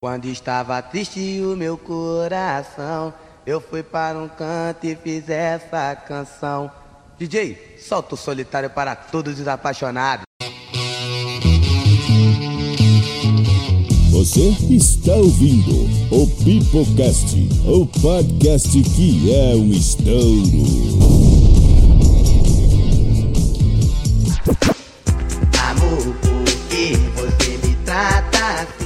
Quando estava triste o meu coração, eu fui para um canto e fiz essa canção. DJ, solta o solitário para todos os apaixonados. Você está ouvindo o Pipocast, o podcast que é um estouro.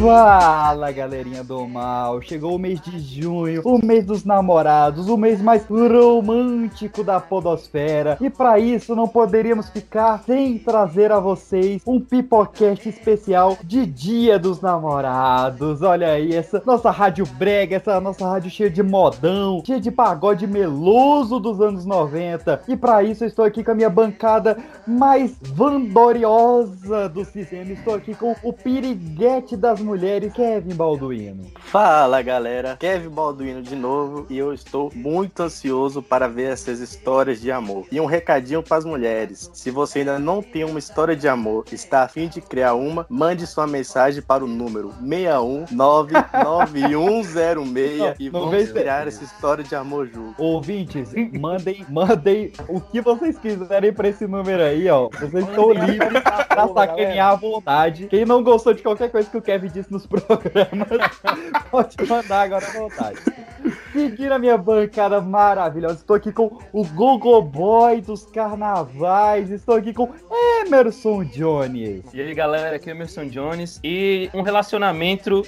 Fala galerinha do mal, chegou o mês de junho, o mês dos namorados, o mês mais romântico da podosfera. E para isso não poderíamos ficar sem trazer a vocês um pipocast especial de Dia dos Namorados. Olha aí, essa nossa rádio brega, essa nossa rádio cheia de modão, cheia de pagode meloso dos anos 90 e para isso eu estou aqui com a minha bancada mais vandoriosa do sistema, estou aqui com o piriguete das mulheres, Kevin Balduino. Fala galera, Kevin Balduino de novo e eu estou muito ansioso para ver essas histórias de amor. E um recadinho para as mulheres: se você ainda não tem uma história de amor, está a fim de criar uma, mande sua mensagem para o número 6199106 e vamos criar essa história de amor junto. Ouvintes, mandem, mandem o que vocês quiserem pra esse número aí, ó. Vocês estão livres pra sacanear à vontade. Quem não gostou de qualquer coisa que o Kevin disse nos programas, pode mandar agora à vontade. Seguindo a minha bancada maravilhosa, estou aqui com o Gogo Boy dos carnavais, estou aqui com Emerson Jones. E aí, galera, aqui é o Emerson Jones. E um relacionamento.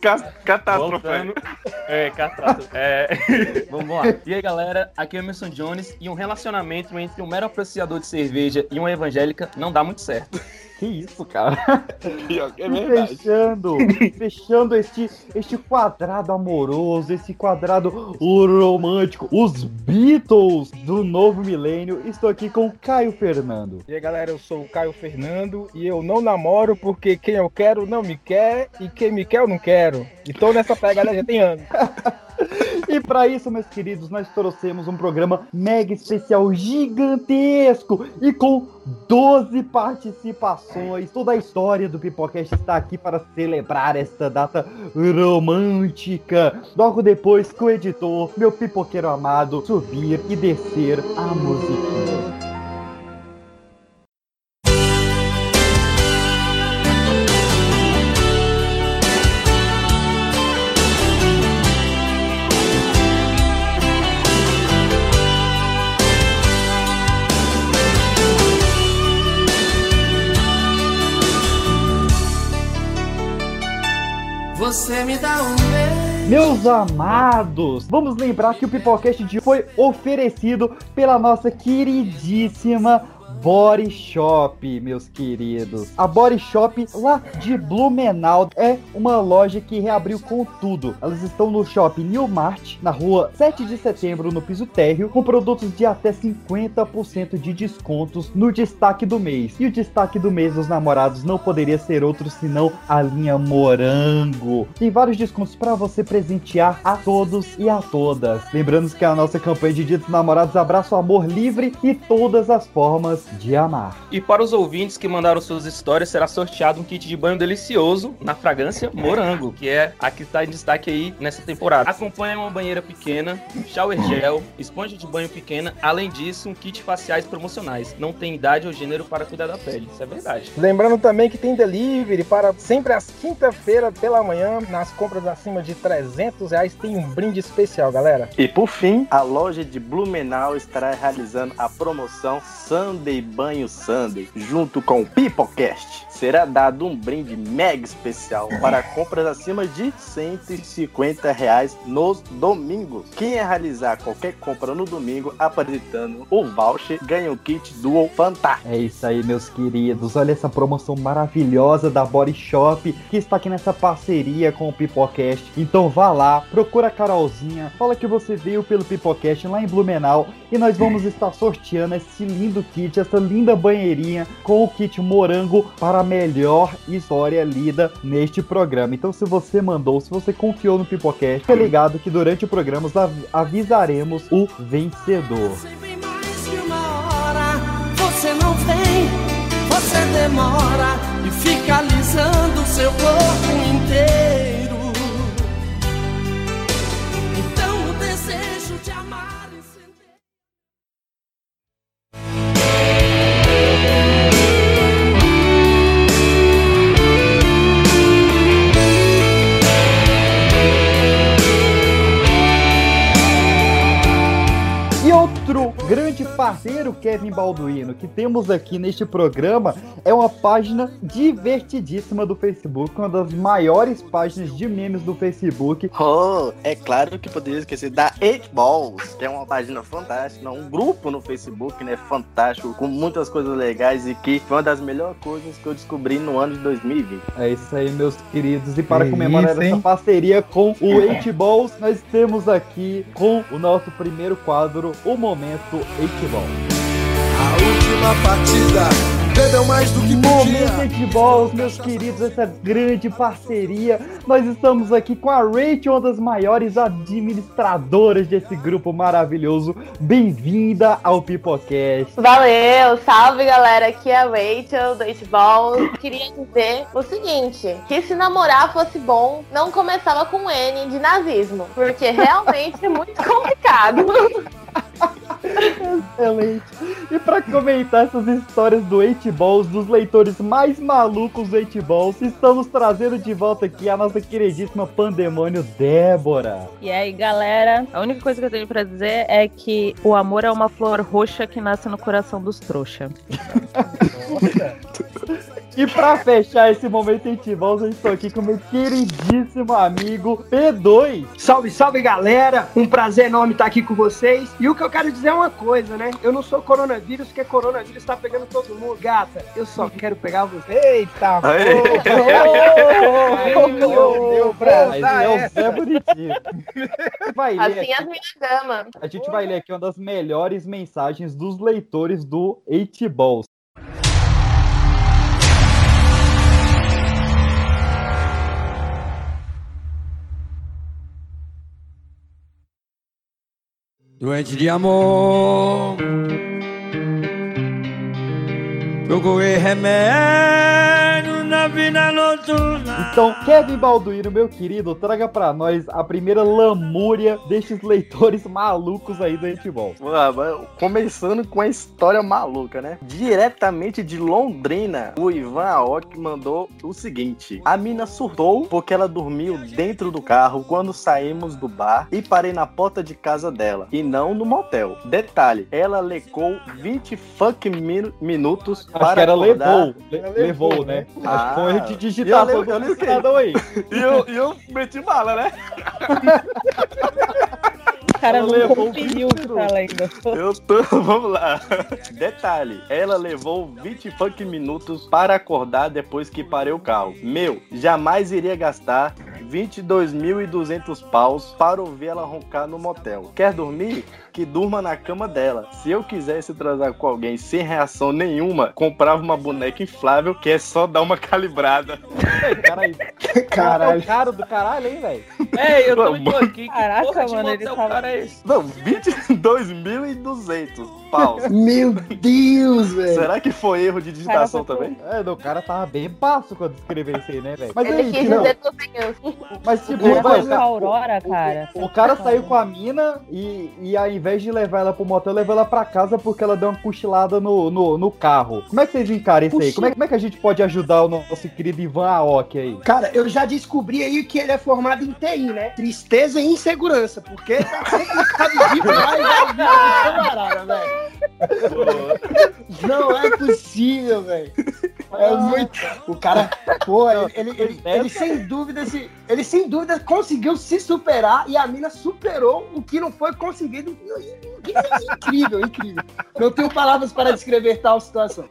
Ca- Catástrofe. voltando. É, catrato. É. Vamos lá. E aí, galera, aqui é o Emerson Jones. E um relacionamento entre um mero apreciador de cerveja e uma evangélica não dá muito certo. Que isso, cara? É verdade. fechando, fechando este, este quadrado amoroso, esse quadrado romântico, os Beatles do novo milênio. Estou aqui com Caio Fernando. E aí galera, eu sou o Caio Fernando e eu não namoro porque quem eu quero não me quer e quem me quer eu não quero. E tô nessa pegada já tem anos. E para isso, meus queridos, nós trouxemos um programa mega especial gigantesco e com 12 participações. Toda a história do Pipocast está aqui para celebrar esta data romântica. Logo depois que o editor, meu pipoqueiro amado, subir e descer a musiquinha. Você me dá um beijo. Meus amados, vamos lembrar que o Pipocast de foi oferecido pela nossa queridíssima Body Shop, meus queridos. A Body Shop lá de Blumenau é uma loja que reabriu com tudo. Elas estão no shopping New Mart, na rua 7 de setembro, no piso térreo, com produtos de até 50% de descontos no destaque do mês. E o destaque do mês dos namorados não poderia ser outro senão a linha Morango. Tem vários descontos para você presentear a todos e a todas. Lembrando que a nossa campanha de Dia dos Namorados abraça o amor livre e todas as formas de amar. E para os ouvintes que mandaram suas histórias, será sorteado um kit de banho delicioso na fragrância Morango, que é a que está em destaque aí nessa temporada. Acompanha uma banheira pequena, shower gel, esponja de banho pequena, além disso, um kit faciais promocionais. Não tem idade ou gênero para cuidar da pele. Isso é verdade. Lembrando também que tem delivery para sempre às quinta-feira pela manhã, nas compras acima de 300 reais, tem um brinde especial, galera. E por fim, a loja de Blumenau estará realizando a promoção Sunday Banho Sunday, junto com o Pipocast. Será dado um brinde mega especial para compras acima de 150 reais nos domingos. Quem realizar qualquer compra no domingo apresentando o voucher ganha o kit Dual Fantástico. É isso aí, meus queridos. Olha essa promoção maravilhosa da Body Shop que está aqui nessa parceria com o Pipocast. Então vá lá, procura a Carolzinha, fala que você veio pelo Pipocast lá em Blumenau e nós vamos estar sorteando esse lindo kit, essa linda banheirinha com o kit morango para a melhor história lida neste programa. Então, se você mandou, se você confiou no Pipocast, fica ligado que durante o programa avisaremos o vencedor. Você não vem, você demora e fica alisando seu corpo inteiro. Outro grande parceiro, Kevin Balduino, que temos aqui neste programa, é uma página divertidíssima do Facebook, uma das maiores páginas de memes do Facebook. Oh, é claro que poderia esquecer da 8 Balls, que é uma página fantástica, um grupo no Facebook, né? Fantástico, com muitas coisas legais e que foi uma das melhores coisas que eu descobri no ano de 2020. É isso aí, meus queridos. E para Que comemorar isso, essa parceria com o 8 Balls, nós temos aqui com o nosso primeiro quadro, o Momento 8 Balls. A última partida bebeu mais do que Momento 8 Balls, meus queridos, essa grande parceria. Nós estamos aqui com a Rachel, uma das maiores administradoras desse grupo maravilhoso. Bem-vinda ao Pipocast. Valeu, salve galera, aqui é a Rachel do 8 Ball. Queria dizer o seguinte, que se namorar fosse bom, não começava com N de nazismo, porque realmente é muito complicado. Excelente. E para comentar essas histórias do 8 Balls, dos leitores mais malucos do 8 Balls, estamos trazendo de volta aqui a nossa queridíssima Pandemônio Débora. E aí, galera, a única coisa que eu tenho pra dizer é que o amor é uma flor roxa que nasce no coração dos trouxa. E para fechar esse momento 8 Balls, eu estou aqui com meu queridíssimo amigo P2. Salve, salve galera! Um prazer enorme estar aqui com vocês. E o que eu quero dizer é uma coisa, né? Eu não sou coronavírus, porque coronavírus tá pegando todo mundo. Gata, eu só quero pegar você. Eita. Ai, meu Deus, é. Zé Bonitinho. Vai ler Assim aqui- as minhas damas. A gente vai ler aqui uma das melhores mensagens dos leitores do 8 Balls. Doente de amor. Procurei remédio na vida noturna. Então, Kevin Balduino, meu querido, traga pra nós a primeira lamúria destes leitores malucos aí do 8 Balls. Mas Começando com a história maluca, né? Diretamente de Londrina, o Ivan Aoki mandou o seguinte: A mina surtou porque ela dormiu dentro do carro quando saímos do bar e parei na porta de casa dela e não no motel. Detalhe: ela lecou 20 fuck minu- minutos Acho para que era acordar. levou. Le- levou, né? Acho que foi um erro de Ah, digitação eu do lembro- eu lembro que- cidadão aí. E eu, e eu meti bala, né? O cara Ela não levou conferiu o que tá lendo. Eu tô. Vamos lá. Detalhe: ela levou 20 funk minutos para acordar depois que parei o carro. Meu, jamais iria gastar 22.200 paus para ouvir ela roncar no motel. Quer dormir? Que durma na cama dela. Se eu quisesse transar com alguém sem reação nenhuma, comprava uma boneca inflável que é só dar uma calibrada. Caralho. Caralho. Caro do caralho, hein, velho? É, eu tô aqui. Caraca, mano, ele tava- é? Não, 22.200 paus. Meu Deus, velho. Será que foi erro de digitação também? É, o cara tava bem passo quando escreveu isso aí, né, velho? Mas Ele aí, quis não, mas tipo, Ele vai, o com a cara, Aurora, cara. o cara saiu com a mina e, e ao invés de levar ela pro motel, levou ela pra casa porque ela deu uma cochilada no, no, no carro. Como é que vocês encaram isso aí? Como é, como é que a gente pode ajudar o nosso querido Ivan Aoki aí? Cara, eu já descobri aí que ele é formado em TI, né? Tristeza e insegurança, porque tá sempre caminho lá e vai vir essa parada, Não é possível, velho. É muito. O cara, pô, ele, ele, ele- ele sem dúvida se, ele sem dúvida conseguiu se superar e a mina superou o que não foi conseguido. Incrível, incrível. Não tenho palavras para descrever tal situação.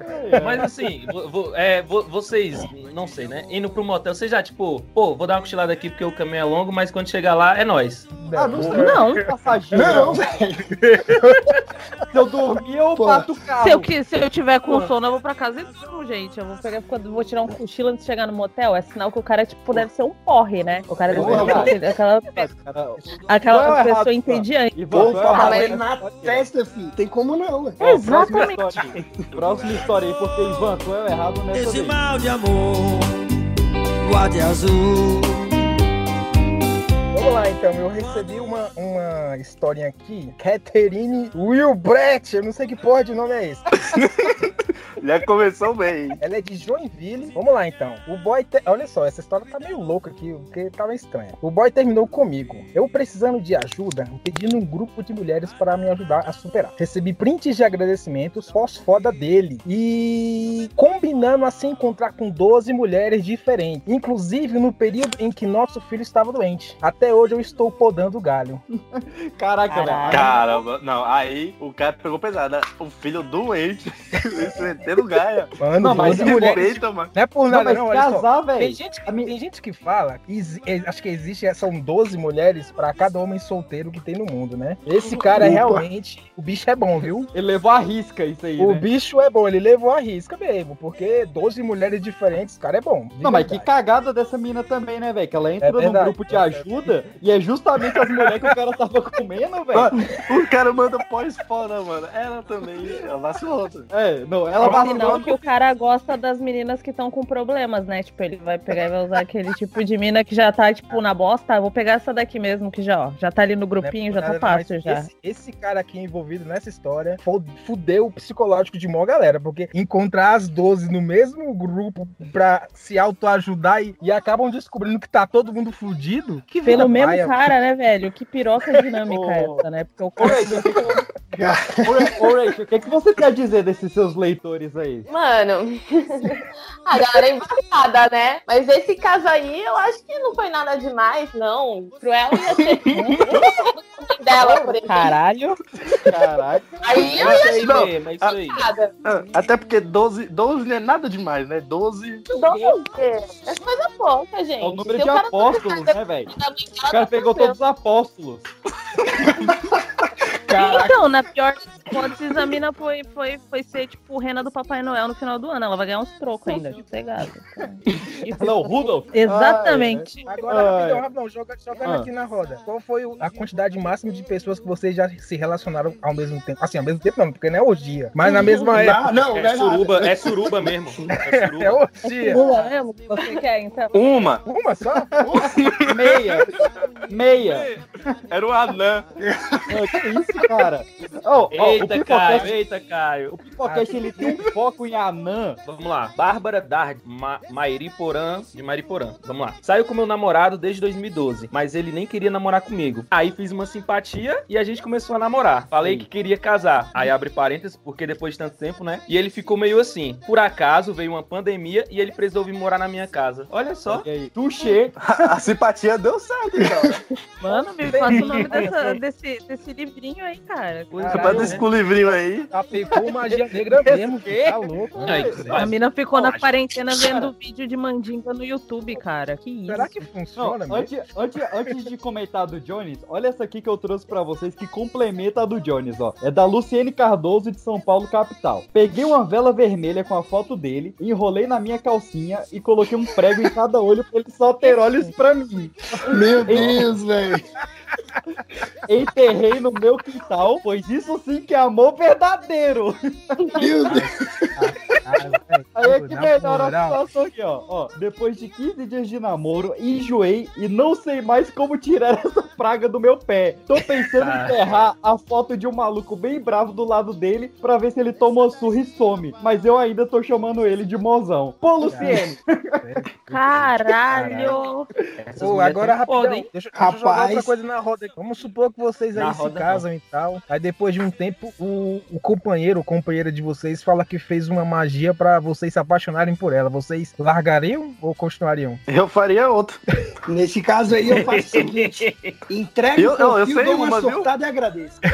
Mas assim, vo- vo- é, vo- vocês, não sei, né? Indo pro motel, vocês já, tipo, pô, vou dar uma cochilada aqui porque o caminho é longo, mas quando chegar lá é nós. Ah, não sei. Não. Passageiro. Não, velho. Se eu dormir, eu Pô, bato o carro. Se eu, que- se eu tiver com sono, eu vou pra casa e durmo, gente. Eu vou pegar, quando vou tirar um cochilo antes de chegar no motel. É sinal que o cara, tipo, deve ser um porre, né? O cara deve Porra, ser aquela, Cara, aquela é o pessoa errado, entediante. Ivan, Pô, qual é o fala errado? ele na testa, filho. Tem como não, Exatamente. história aí. Próxima história aí, porque Ivan, qual é o errado nessa Esse mal de amor, 我才输。Vamos lá então, eu recebi uma, uma historinha aqui. Catherine Wilbrett, eu não sei que porra de nome é esse. Já começou bem. Ela é de Joinville. Vamos lá então. O boy. te- Olha só, essa história tá meio louca aqui, porque tava estranha. O boy terminou comigo. Eu precisando de ajuda, pedindo um grupo de mulheres para me ajudar a superar. Recebi prints de agradecimentos pós-foda dele. E combinando a se encontrar com 12 mulheres diferentes. Inclusive no período em que nosso filho estava doente. Até hoje eu estou podando o galho. Caraca, velho. Caramba, não, aí o cara pegou pesado. né? O filho doente, metendo gaia. Mano, Não, mas 12 é mulheres. Respeita, mano. Não é por Não, nada, mas não. só. casar, Tem velho. gente, que, tem gente que fala, é, acho que existe, são 12 mulheres pra cada homem solteiro que tem no mundo, né? Esse cara é Opa. realmente, o bicho é bom, viu? Ele levou a risca isso aí, O né? bicho é bom, ele levou a risca mesmo, porque 12 mulheres diferentes, o cara é bom. Não, mas que verdade. cagada dessa mina também, né, velho? Que ela entra É num verdade. grupo de ajuda e é justamente as mulheres que o cara tava comendo, velho. O cara manda pós-fora, mano. Ela também, ela vacilou. tá? É, não, ela vacilou. que o cara gosta das meninas que estão com problemas, né? Tipo, ele vai pegar e vai usar aquele tipo de mina que já tá, tipo, na bosta. Vou pegar essa daqui mesmo, que já, ó, já tá ali no Não é grupinho, por já tá fácil já. Esse, esse cara aqui envolvido nessa história fudeu o psicológico de mó galera, porque encontrar as 12 no mesmo grupo pra se autoajudar e, e acabam descobrindo que tá todo mundo fudido. Que vida Pelo mesmo paia. cara, né, velho? Que piroca dinâmica essa, né? Porque o cara. Rachel, o que que- Ô, Ra- ô, Rachel, o que, que você a dizer desses seus leitores aí? Mano, a galera é embaçada, né? Mas esse caso aí, eu acho que não foi nada demais, não. Pro ela ia ser dela, por exemplo. Caralho. Caraca. Aí eu ia mesmo, é isso aí. Ah, Até porque 12, 12 não é nada demais, né? 12. Doze. É coisa pouca, gente. É o número Se de o apóstolos, né, velho? O cara pegou todos os apóstolos. Então, na pior das hipóteses, a mina foi, foi, foi ser, tipo, rena do Papai Noel no final do ano. Ela vai ganhar uns trocos ainda, sossegado. Ela é o Rudolf? Exatamente. Agora, Ai. rapidão, rapidão, joga, jogando Ah. aqui na roda. Qual foi o- a quantidade máxima de pessoas que vocês já se relacionaram ao mesmo tempo? Assim, ao mesmo tempo não, porque não é orgia. Mas na mesma época. Não, não, É não é suruba, é suruba mesmo. É É suruba. orgia. Pula mesmo que você quer, então. Uma. Uma só? Meia. Meia. Era um anã. Ô, que isso, cara? Ó, ó, o Eita, Caio, Pipocast, eita, Caio. o Pipocast ele tem um foco em anã. Vamos lá. Bárbara Dard, Ma Mairiporã, de Mariporã. Vamos lá. Saiu com meu namorado desde 2012, mas ele nem queria namorar comigo. Aí fiz uma simpatia e a gente começou a namorar. Falei que queria casar. Aí abre parênteses, porque depois de tanto tempo, né? E ele ficou meio assim. Por acaso veio uma pandemia e ele precisou vir morar na minha casa. Olha só. E aí, Tuxê. A simpatia deu certo, então. Mano, me passa o nome dessa- desse, desse livrinho aí, cara. Caralho, Simpatia desse com o livrinho aí. Aplicou magia negra mesmo. quê? Tá louco. Aí, A mina ficou na quarentena vendo vídeo de mandinga no YouTube, cara. Que isso? Será que Não, funciona mesmo? antes, antes, antes de comentar do Jones, olha essa aqui que eu trouxe pra vocês que complementa a do Jones, ó. É da Luciene Cardoso de São Paulo, capital. Peguei uma vela vermelha com a foto dele, enrolei na minha calcinha e coloquei um prego em cada olho pra ele só ter olhos pra mim. Meu Deus, velho. Enterrei no meu quintal, pois isso sim que é amor verdadeiro. Meu Deus. Aí é que Na melhora a situação aqui, ó. ó. Depois de 15 dias de namoro, enjoei e não sei mais como tirar essa praga do meu pé. Tô pensando em enterrar a foto de um maluco bem bravo do lado dele pra ver se ele toma surra e some. Mas eu ainda tô chamando ele de mozão. Pô, Luciene! Caralho! Essas Ô, mulheres agora rapidão, hein? deixa, deixa eu jogar Rapaz. outra coisa na roda aqui. Vamos supor que vocês Na aí se roda, casam e tal. Aí depois de um tempo, o, o companheiro ou companheira de vocês fala que fez uma magia pra vocês se apaixonarem por ela. Vocês largariam ou continuariam? Eu faria outro. Nesse caso aí, eu faço o seguinte: entregue Eu- o não, eu perfil, sei dou uma uma, viu? sortada e agradeço.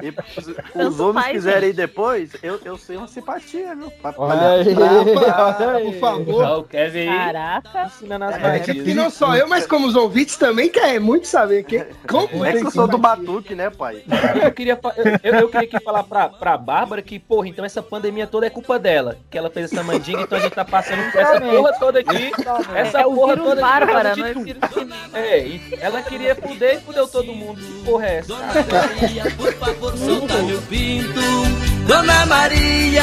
E os, homens quiserem ir depois, eu, eu sei uma simpatia, viu? Pra- pra- Olha aí, olha aí. Por favor. Ó, o Kevin Caraca. É, Bahia. que não só eu, mas como os ouvintes também querem muito saber que, como É que eu sou do simpatia. batuque, né, pai? Eu queria, eu, eu- eu queria aqui falar pra, pra Bárbara que, porra, então essa pandemia toda é culpa dela. Que ela fez essa mandinga, então a gente tá passando por essa porra toda aqui. Essa É o porra vírus toda aqui Bárbara, de não é vírus mim. É, e ela queria fuder e fudeu todo mundo. Que Porra, é essa? Maria, por favor, solta meu pinto. Dona Maria,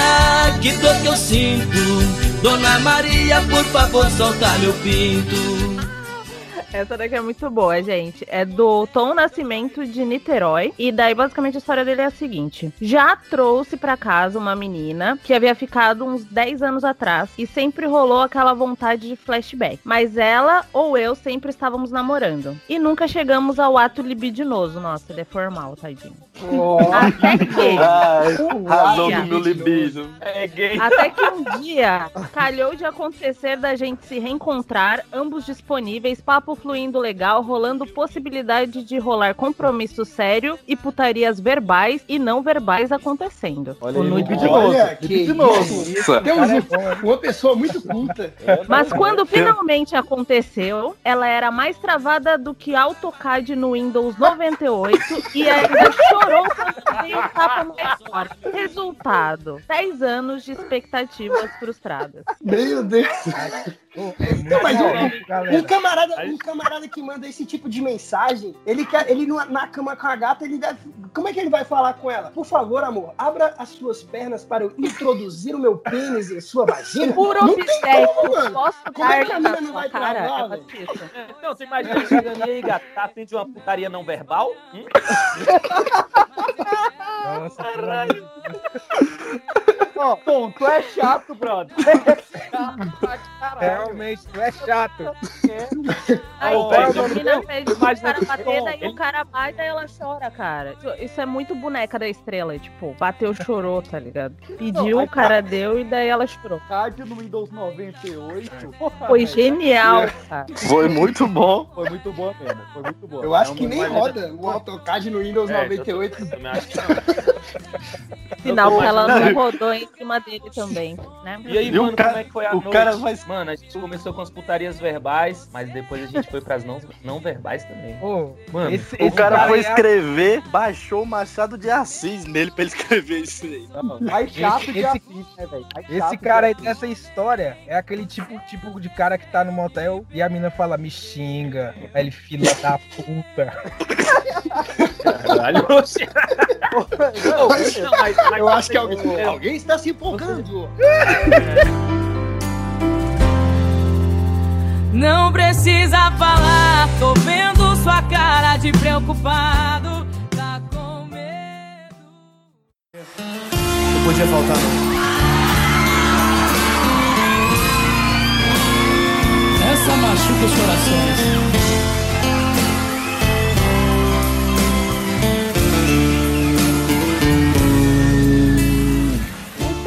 que dor que eu sinto. Dona Maria, por favor, solta meu pinto. Essa daqui é muito boa, gente. É do Tom Nascimento de Niterói. E daí, basicamente, a história dele é a seguinte: Já trouxe pra casa uma menina que havia ficado uns 10 anos atrás e sempre rolou aquela vontade de flashback. Mas ela ou eu sempre estávamos namorando. E nunca chegamos ao ato libidinoso. Nossa, ele é formal, tadinho. Até que. Ai, um dia- do meu libido. É gay. até que um dia calhou de acontecer da gente se reencontrar, ambos disponíveis, papo fluindo legal, rolando possibilidade de rolar compromisso sério e putarias verbais e não verbais acontecendo. Olha O nude libidinoso. Olha, que. Temos um- uma pessoa muito culta. Mas quando finalmente aconteceu, ela era mais travada do que AutoCAD no Windows 98 e ainda chorou quando veio um tapa mais forte. Resultado: 10 anos de expectativas frustradas. Meu Deus. Não, mas um, um camarada, um camarada que manda esse tipo de mensagem, ele quer, ele na cama com a gata, ele deve, como é que ele vai falar com ela? Por favor, amor, abra as suas pernas para eu introduzir o meu pênis em sua vagina. Por Não tem como, mano. posso Como é que a mina não vai cara? travar, É. Não, você imagina chegando aí, gato, tá afim de uma putaria não verbal? Hum? nossa, pelo Ó, Tom, tu é chato, brother. Realmente, tu é chato. Aí, Ô, a velho, menina pede pro imagina cara que bater, bom. daí o cara bate, daí ela chora, cara. Isso, isso é muito boneca da estrela, tipo, bateu, chorou, tá ligado? Pediu, o cara deu e daí ela chorou. Card no Windows 98. Porra, Foi velho. genial, cara. Foi muito bom. Foi muito boa mesmo. Foi muito boa. Eu acho É que nem roda o AutoCAD no Windows É, 98. Eu também acho que não. Sinal tô que ela não rodou em cima dele também, né? E aí, E o mano, cara- como é que foi a o noite? cara vai- Mano, a gente começou com as putarias verbais, mas depois a gente foi pras não, não verbais também. Ô, Mano, esse, O esse cara foi é- escrever, baixou o Machado de Assis nele pra ele escrever isso aí. Mais chato Esse- de esse- assim, né, velho? Esse cara aí dessa história é aquele tipo, tipo de cara que tá no motel e a mina fala, me xinga. Aí ele, filha da puta. caralho. oxe. Não, não, mas- mas- Eu acho que alguém, É, alguém está se empolgando. Não precisa falar, tô vendo sua cara de preocupado. Tá com medo. Não podia faltar, não. Essa machuca os corações.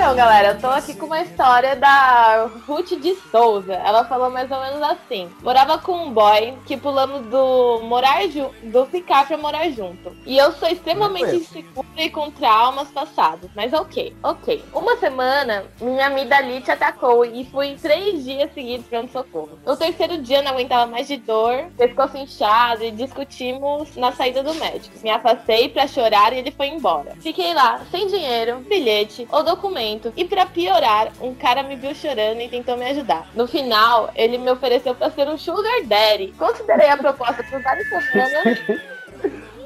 Então, galera, eu tô aqui com uma história da Ruth de Souza. Ela falou mais ou menos assim: morava com um boy que pulamos do morar do ficar pra morar junto. E eu sou extremamente insegura e com traumas passados. Mas ok, ok. Uma semana, minha amidalite atacou e fui três dias seguidos pronto socorro. No terceiro dia, não aguentava mais de dor, pescoço inchado e discutimos na saída do médico. Me afastei pra chorar e ele foi embora. Fiquei lá, sem dinheiro, bilhete ou documento. E pra piorar, um cara me viu chorando e tentou me ajudar. No final, ele me ofereceu pra ser um sugar daddy. Considerei a proposta por várias semanas.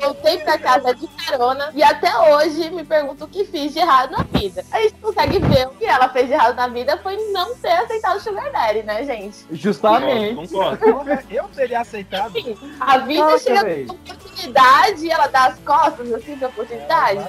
Voltei pra casa de carona e até hoje me pergunto o que fiz de errado na vida. A gente consegue ver o que ela fez de errado na vida foi não ter aceitado o Sugar Daddy, né, gente? Justamente. Concordo. Eu teria aceitado. Enfim, a vida Caraca, chega oportunidade e ela dá as costas assim pra oportunidade.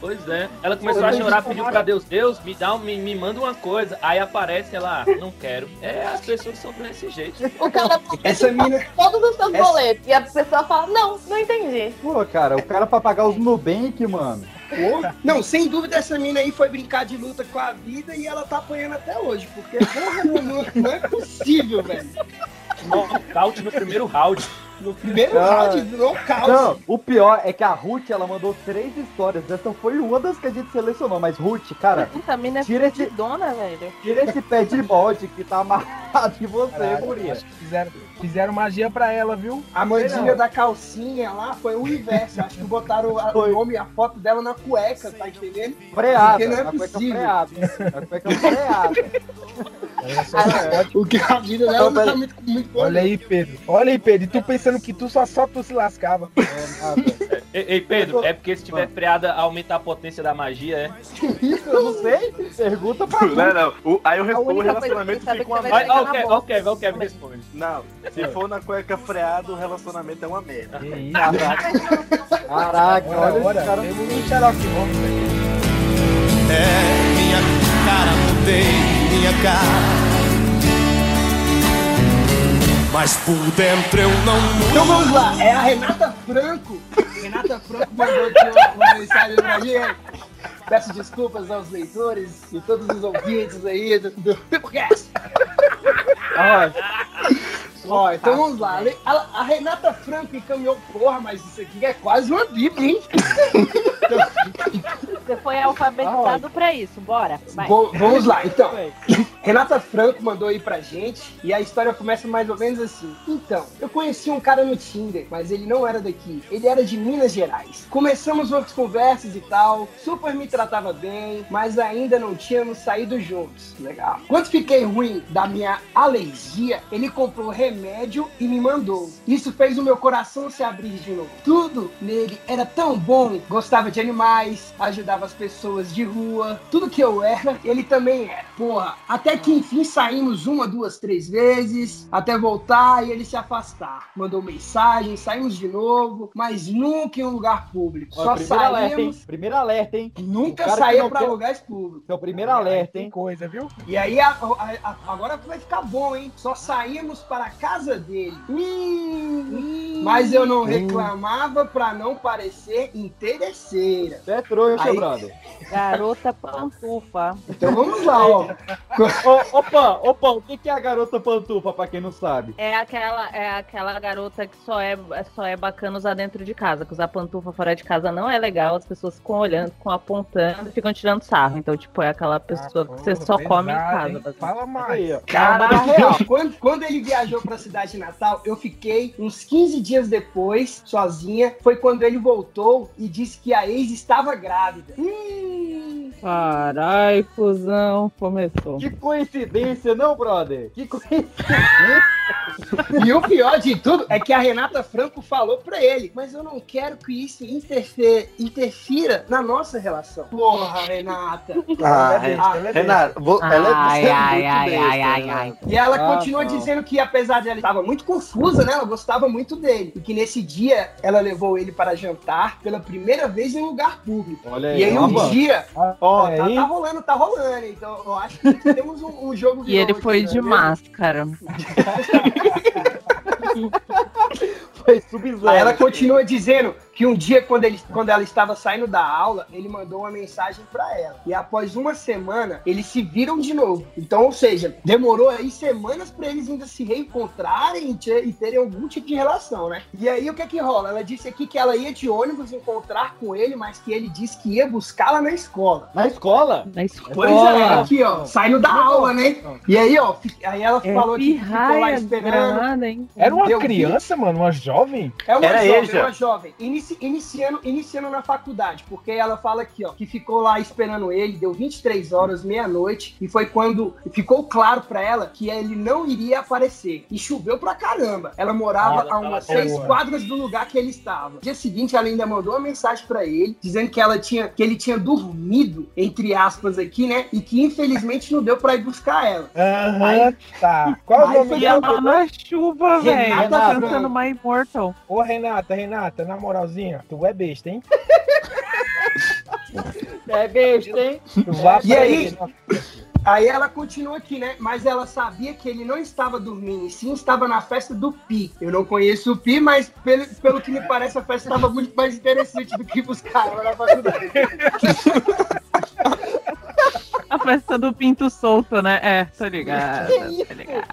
Pois é. Ela começou a chorar, pediu pra Deus, Deus, me dá um, me, me manda uma coisa. Aí aparece ela, "Ah, não quero. É, as pessoas são desse jeito. O cara Essa mina. todos os seus Essa- boletos e a pessoa fala: Não, não entendi. Pô, cara, o cara pra pagar os Nubank, mano. Porra. Não, sem dúvida essa mina aí foi brincar de luta com a vida e ela tá apanhando até hoje. Porque, porra, não, não- não é possível, velho. Nocaute no primeiro round. No primeiro Ah. round, caos. Não, o pior é que a Ruth, ela mandou três histórias. Essa foi uma das que a gente selecionou. Mas, Ruth, cara, Puta, a mina é Tira esse- dona, velho. tira esse pé de bode que tá amarrado em você, guria. fizeram, fizeram magia pra ela, viu? A mandinha da calcinha lá foi o inverso. Acho que botaram a- o nome e a foto dela na cueca, tá entendendo? Freada, Porque não é a cueca possível. freada. A cueca freada. Olha só, pode- O que a vida dela não tá muito, muito boa. Olha aí, Pedro. Olha aí, Pedro. E tu pensando que tu só, só tu se lascava. É nada. Ei, ei, Pedro, é porque se tiver freada, aumenta a potência da magia, é? Isso, eu não sei. Pergunta pra Não, Ruth. não. O- aí eu respondo, o que relacionamento fica é uma vai merda. Ó, o Kevin, ó, o Kevin, ó, o Kevin responde. Não, se for na cueca freada, o relacionamento é uma merda. Que isso? Caraca, Ora, olha ora, esse cara. temos um Holmes aqui. É minha cara, mudei minha cara. Mas por dentro eu não mudo. Então vamos lá, é a Renata Franco. Renata Franco mandou aqui uma, mensagem pra gente. Peço desculpas aos leitores e todos os ouvintes aí do, do Pipocast. Ó, então vamos lá. A, a Renata Franco encaminhou, porra, mas isso aqui é quase uma bíblia, hein? Você foi alfabetizado pra isso, bora. Vamos lá, então. Renata Franco mandou aí pra gente e a história começa mais ou menos assim. Então, eu conheci um cara no Tinder, mas ele não era daqui. Ele era de Minas Gerais. Começamos outras conversas e tal, super me tratava bem, mas ainda não tínhamos saído juntos. Legal. Quando fiquei ruim da minha alergia, ele comprou remédio e me mandou. Isso fez o meu coração se abrir de novo. Tudo nele era tão bom. Gostava de animais, ajudava as pessoas de rua. Tudo que eu era, ele também era. Porra, até que enfim saímos uma, duas, três vezes, até voltar e ele se afastar. Mandou mensagem, saímos de novo, mas nunca em um lugar público. Só primeiro alerta, hein? saímos. Primeiro alerta, hein? Nunca saía pra quer- lugares públicos. Seu primeiro alerta, hein? coisa, viu? E aí, a- a- a- agora vai ficar bom, hein? Só saímos para casa dele. Hum, mas eu não reclamava pra não parecer interesseira. Você é trouxa, Aí- brother. Garota pantufa. Então vamos lá, ó. Opa, opa, o que é a garota pantufa, pra quem não sabe? É aquela, é aquela garota que só é, só é bacana usar dentro de casa. Que usar pantufa fora de casa não é legal. As pessoas ficam olhando, ficam apontando, ficam tirando sarro. Então, tipo, é aquela pessoa que você Porra, só come em pesado, casa. Fala mais. Aí, ó. Cara, na real, quando, quando ele viajou pra cidade de Natal, eu fiquei uns 15 dias depois, sozinha. Foi quando ele voltou e disse que a ex estava grávida. Hum, Carai, fusão, começou. Que coincidência, não, brother? Que coincidência. E o pior de tudo é que a Renata Franco falou pra ele, mas eu não quero que isso interfe- interfira na nossa relação. Porra, Renata. Ah, Ela é besta, ela é Renato, vou- ela é Ai, é ai, muito ai, ai, ai, ai. E ela Ah, continua não. dizendo que, apesar de ela estar muito confusa, né? Ela gostava muito dele. E que nesse dia ela levou ele para jantar pela primeira vez em um lugar público. Olha aí, E aí um mano. dia, Ah, ó, tá, tá rolando, tá rolando. Então eu acho que temos um, um jogo E ele foi aqui, de né? máscara. Foi Aí sub-zero. ela continua dizendo que um dia, quando, ele, quando ela estava saindo da aula, ele mandou uma mensagem pra ela. E após uma semana, eles se viram de novo. Então, ou seja, demorou aí semanas pra eles ainda se reencontrarem e, ter- terem algum tipo de relação, né? E aí, o que é que rola? Ela disse aqui que ela ia de ônibus encontrar com ele, mas que ele disse que ia buscá-la na escola. Na escola? Na escola. Pois é, aqui, ó, saindo da aula, né? E aí, ó, aí ela É falou que ficou lá esperando. danada, hein? Era uma Deu criança, mano, uma jovem? É uma Era jovem, Eja. uma jovem. Inici- iniciando, iniciando na faculdade, porque ela fala aqui, ó, que ficou lá esperando ele, deu 23 horas, meia-noite, e foi quando ficou claro pra ela que ele não iria aparecer. E choveu pra caramba. Ela morava Ela a umas seis boa. quadras do lugar que ele estava. No dia seguinte, ela ainda mandou uma mensagem pra ele, dizendo que ela tinha, que ele tinha dormido, entre aspas aqui, né? E que infelizmente não deu pra ir buscar ela. Aham, tá. Qual o nome dela? ela- Ela na chuva, velho. Renata Tá cantando My Immortal. Ô, Renata, Renata, na moralzinha, tu é besta, hein? É besta, hein? E aí? Aí ela continua aqui, né? Mas ela sabia que ele não estava dormindo, e sim estava na festa do Pi. Eu não conheço o Pi, mas pelo, pelo que me parece, a festa estava muito mais interessante do que buscar ela na faculdade. A festa do pinto solto, né? É, tô ligado. Que Tô ligado.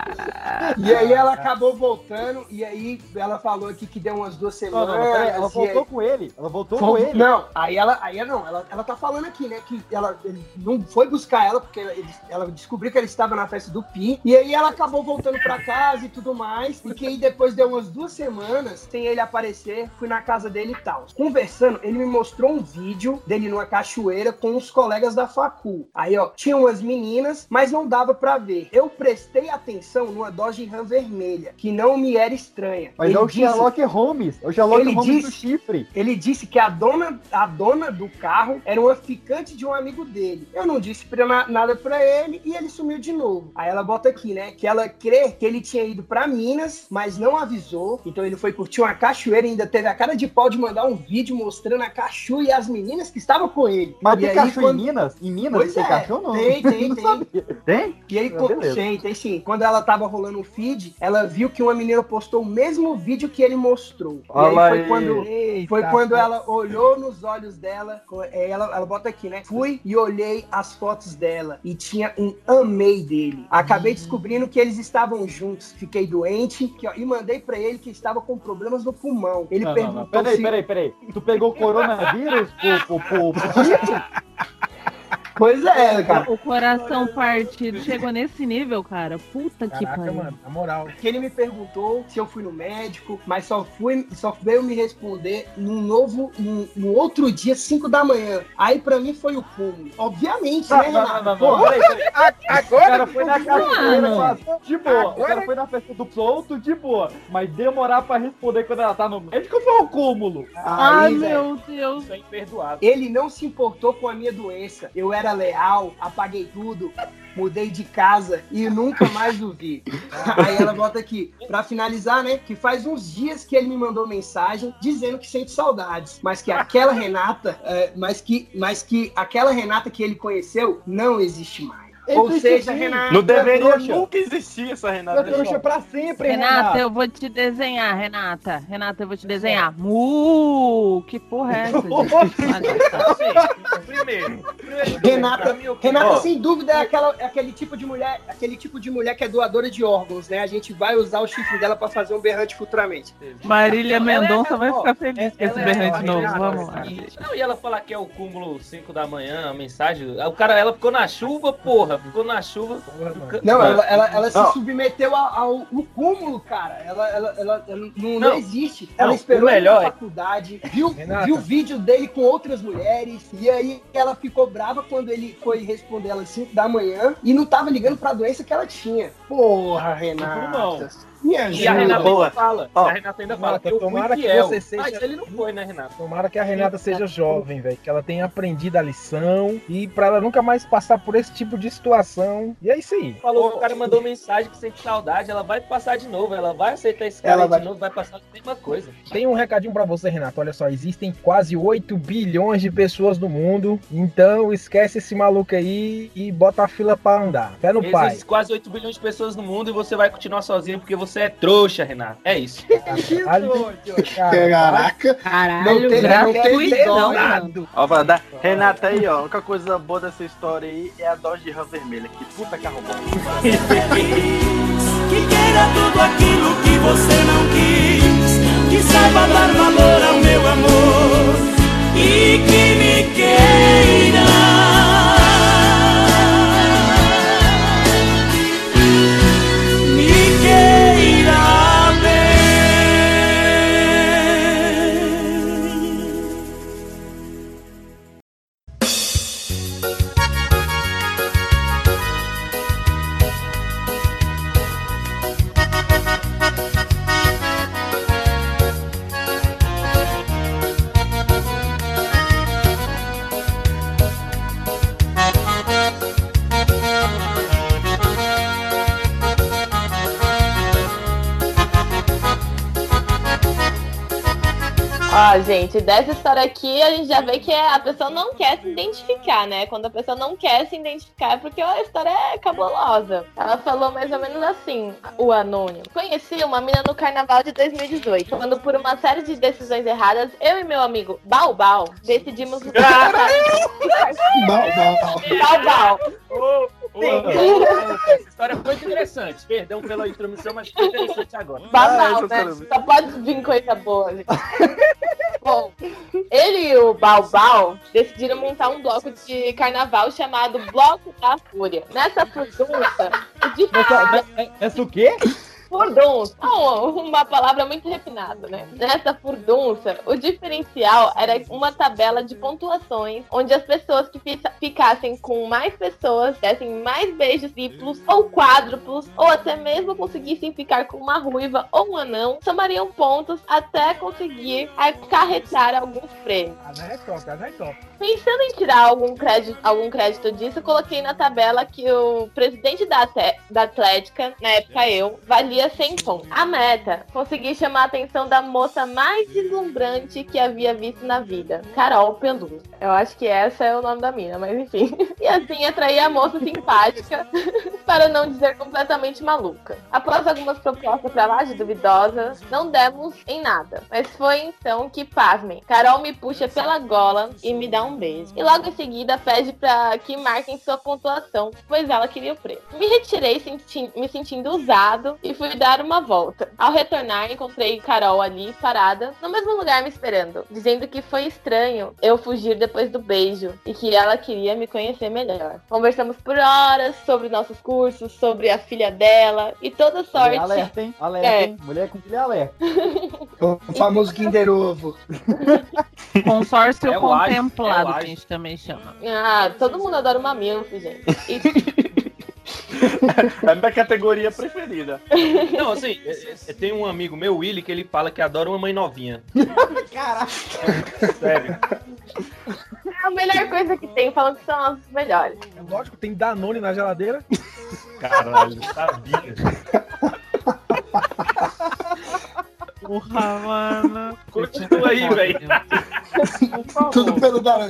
E aí ela acabou voltando, e aí ela falou aqui que deu umas duas semanas. não, não, peraí, ela voltou aí- com ele. Ela voltou Vol- com ele. Não, aí ela, aí não, ela, ela tá falando aqui, né, que ela ele não foi buscar ela, porque ele- ela descobriu que ele estava na festa do Pi, e aí ela acabou voltando pra casa e tudo mais, e que aí depois deu umas duas semanas sem ele aparecer, fui na casa dele e tal. Conversando, ele me mostrou um vídeo dele numa cachoeira com os colegas da facul. Aí, ó, tinha umas meninas, mas não dava pra ver. Eu prestei atenção numa Dodge Ram vermelha, que não me era estranha. Mas Ele é o disse- Sherlock Holmes. É o Sherlock Ele Holmes disse- do chifre. ele disse que a dona, a dona do carro era uma ficante de um amigo dele. Eu não disse pra na- nada pra ele e ele sumiu de novo. Aí ela bota aqui, né? Que ela crê que ele tinha ido pra Minas, mas não avisou. Então ele foi curtir uma cachoeira e ainda teve a cara de pau de mandar um vídeo mostrando a cachu e as meninas que estavam com ele. Mas e tem aí, cachorro quando- em Minas? Em Minas Pois tem é, cachorro não? tem, tem, Não tem. sabia. Tem? E aí, Ah, tem, tem sim. Quando ela tava rolando o feed, ela viu que uma menina postou o mesmo vídeo que ele mostrou. E aí Olha foi aí. quando, Eita, foi quando pô. ela olhou nos olhos dela, é, ela, ela bota aqui, né? Fui e olhei as fotos dela e tinha um amei dele. Acabei Hum. descobrindo que eles estavam juntos. Fiquei doente que, ó, e mandei pra ele que estava com problemas no pulmão. Ele Não, não, perguntou não. Peraí, se... peraí, peraí. Tu pegou o coronavírus pro, pro, pro, pro... Pois é, cara. O coração partido chegou nesse nível, cara. Puta que Caraca, pariu. mano, na moral. que ele me perguntou se eu fui no médico, mas só fui, só veio me responder num novo, num, num outro dia, 5 da manhã. Aí pra mim foi o cúmulo. Obviamente, Não, né, não, não, Renato? não, Peraí, peraí. O Agora cara foi na cachoeira de boa. O Agora- cara foi na festa do solto de boa. Mas demorar pra responder quando ela tá no médico foi o cúmulo. Ai, velho, meu Deus. Isso é imperdoável. Ele não se importou com a minha doença. Eu era leal, apaguei tudo. Mudei de casa e nunca mais o vi. Aí ela bota aqui, pra finalizar, né? Que faz uns dias que ele me mandou mensagem dizendo que sente saudades, mas que aquela Renata, é, mas, que, mas que aquela Renata que ele conheceu não existe mais. Ou Existe seja. Renata. Não deveria nunca existir essa Renata. trouxa pra sempre, Renata, Renata. eu vou te desenhar, Renata. Renata, eu vou te desenhar. Mu! Que porra é essa. Assim, primeiro, primeiro Renata, mim, eu- Renata, Ó, sem dúvida, é, aquela, é aquele tipo de mulher, aquele tipo de mulher que é doadora de órgãos, né? A gente vai usar o chifre dela pra fazer um berrante futuramente. Marília é- Mendonça vai ó, ficar feliz com esse é- berrante ó, novo. Renata, Vamos lá. e- Não, e ela falar que é o cúmulo 5 da manhã, a mensagem. O cara, ela ficou na chuva, porra. Ficou na chuva. Não, ela, ela, ela se Não. submeteu ao, ao, ao cúmulo, cara. Ela, ela, ela, ela não, não Não. existe. Não, Ela o esperou melhor na é- faculdade, viu, Renata. viu vídeo dele com outras mulheres, e aí ela ficou brava quando ele foi responder ela às 5 da manhã e não tava ligando pra doença que ela tinha. Porra, Renata. Não. E a ajuda. Renata boa. ainda fala. Ó, a Renata ainda fala. Renata, Eu tomara que você seja- Mas ele não foi, né, Renata? Tomara que a Renata seja jovem, velho. Que ela tenha aprendido a lição e pra ela nunca mais passar por esse tipo de situação. E é isso aí. Falou que o cara mandou mensagem que sente saudade. Ela vai passar de novo. Ela vai aceitar esse cara Ela aí vai- de novo. Vai passar a mesma coisa. Tem um recadinho pra você, Renato. Olha só, existem quase 8 bilhões de pessoas no mundo. Então esquece esse maluco aí e bota a fila pra andar. Fé no pai. Existem quase 8 bilhões de pessoas no mundo e você vai continuar sozinho porque você é trouxa, Renata. É isso. Caralho. Caraca. Caralho, Não tem- não tem mano. Ó, vai dar. Renata aí, ó. A única coisa boa dessa história aí é a Dodge Ram vermelha. Que puta carro bom. Que queira tudo aquilo que você não quis. Que saiba dar valor gente, dessa história aqui a gente já vê que a pessoa não quer se identificar, né? Quando a pessoa não quer se identificar é porque a história é cabulosa. Ela falou mais ou menos assim, o anônimo. Conheci uma mina no carnaval de 2018, quando por uma série de decisões erradas, eu e meu amigo Balbal decidimos... Balbal. Balbal. Essa história foi interessante. Perdão pela intromissão, mas foi interessante agora. Babal, Ah, né? Só pode vir coisa boa. gente. Bom, ele e o Balbal decidiram montar um bloco de carnaval chamado Bloco da Fúria. Nessa furdunça, de Essa, essa o quê? Furdunça, não, uma palavra muito refinada, né? Nessa furdunça, o diferencial era uma tabela de pontuações, onde as pessoas que fi- ficassem com mais pessoas dessem mais beijos triplos ou quádruplos, ou até mesmo conseguissem ficar com uma ruiva ou um anão, somariam pontos até conseguir acarretar alguns prêmios. A é top, a é top. Pensando em tirar algum crédito, algum crédito disso, eu coloquei na tabela que o presidente da, da Atlética, na época eu, valia 100 pontos. A meta, conseguir chamar a atenção da moça mais deslumbrante que havia visto na vida, Carol Peluz. Eu acho que essa é o nome da mina, mas enfim. E assim atrair a moça simpática, para não dizer completamente maluca. Após algumas propostas pra lá de duvidosas, não demos em nada. Mas foi então que, pasmem, Carol me puxa pela gola e me dá um beijo. E logo em seguida pede pra que marquem sua pontuação, pois ela queria o prêmio. Me retirei senti- me sentindo usado e fui dar uma volta. Ao retornar, encontrei Carol ali, parada, no mesmo lugar me esperando, dizendo que foi estranho eu fugir do beijo e que ela queria me conhecer melhor. Conversamos por horas sobre nossos cursos, sobre a filha dela e toda sorte. Alerta, hein? Alerta, É. hein? Mulher com filha alerta. O famoso Kinder Ovo. Consórcio É contemplado, é que a gente também chama. Ah, todo mundo adora uma MILF, gente. E É a minha categoria preferida. Não, assim, é- é- tem um amigo meu, Willy, que ele fala que adora uma mãe novinha. Caraca. Sério. é a melhor coisa que tem, falando que são as melhores. É lógico, tem Danone na geladeira. Caralho, sabia. Porra, mano. Continua aí, velho. Tudo pelo a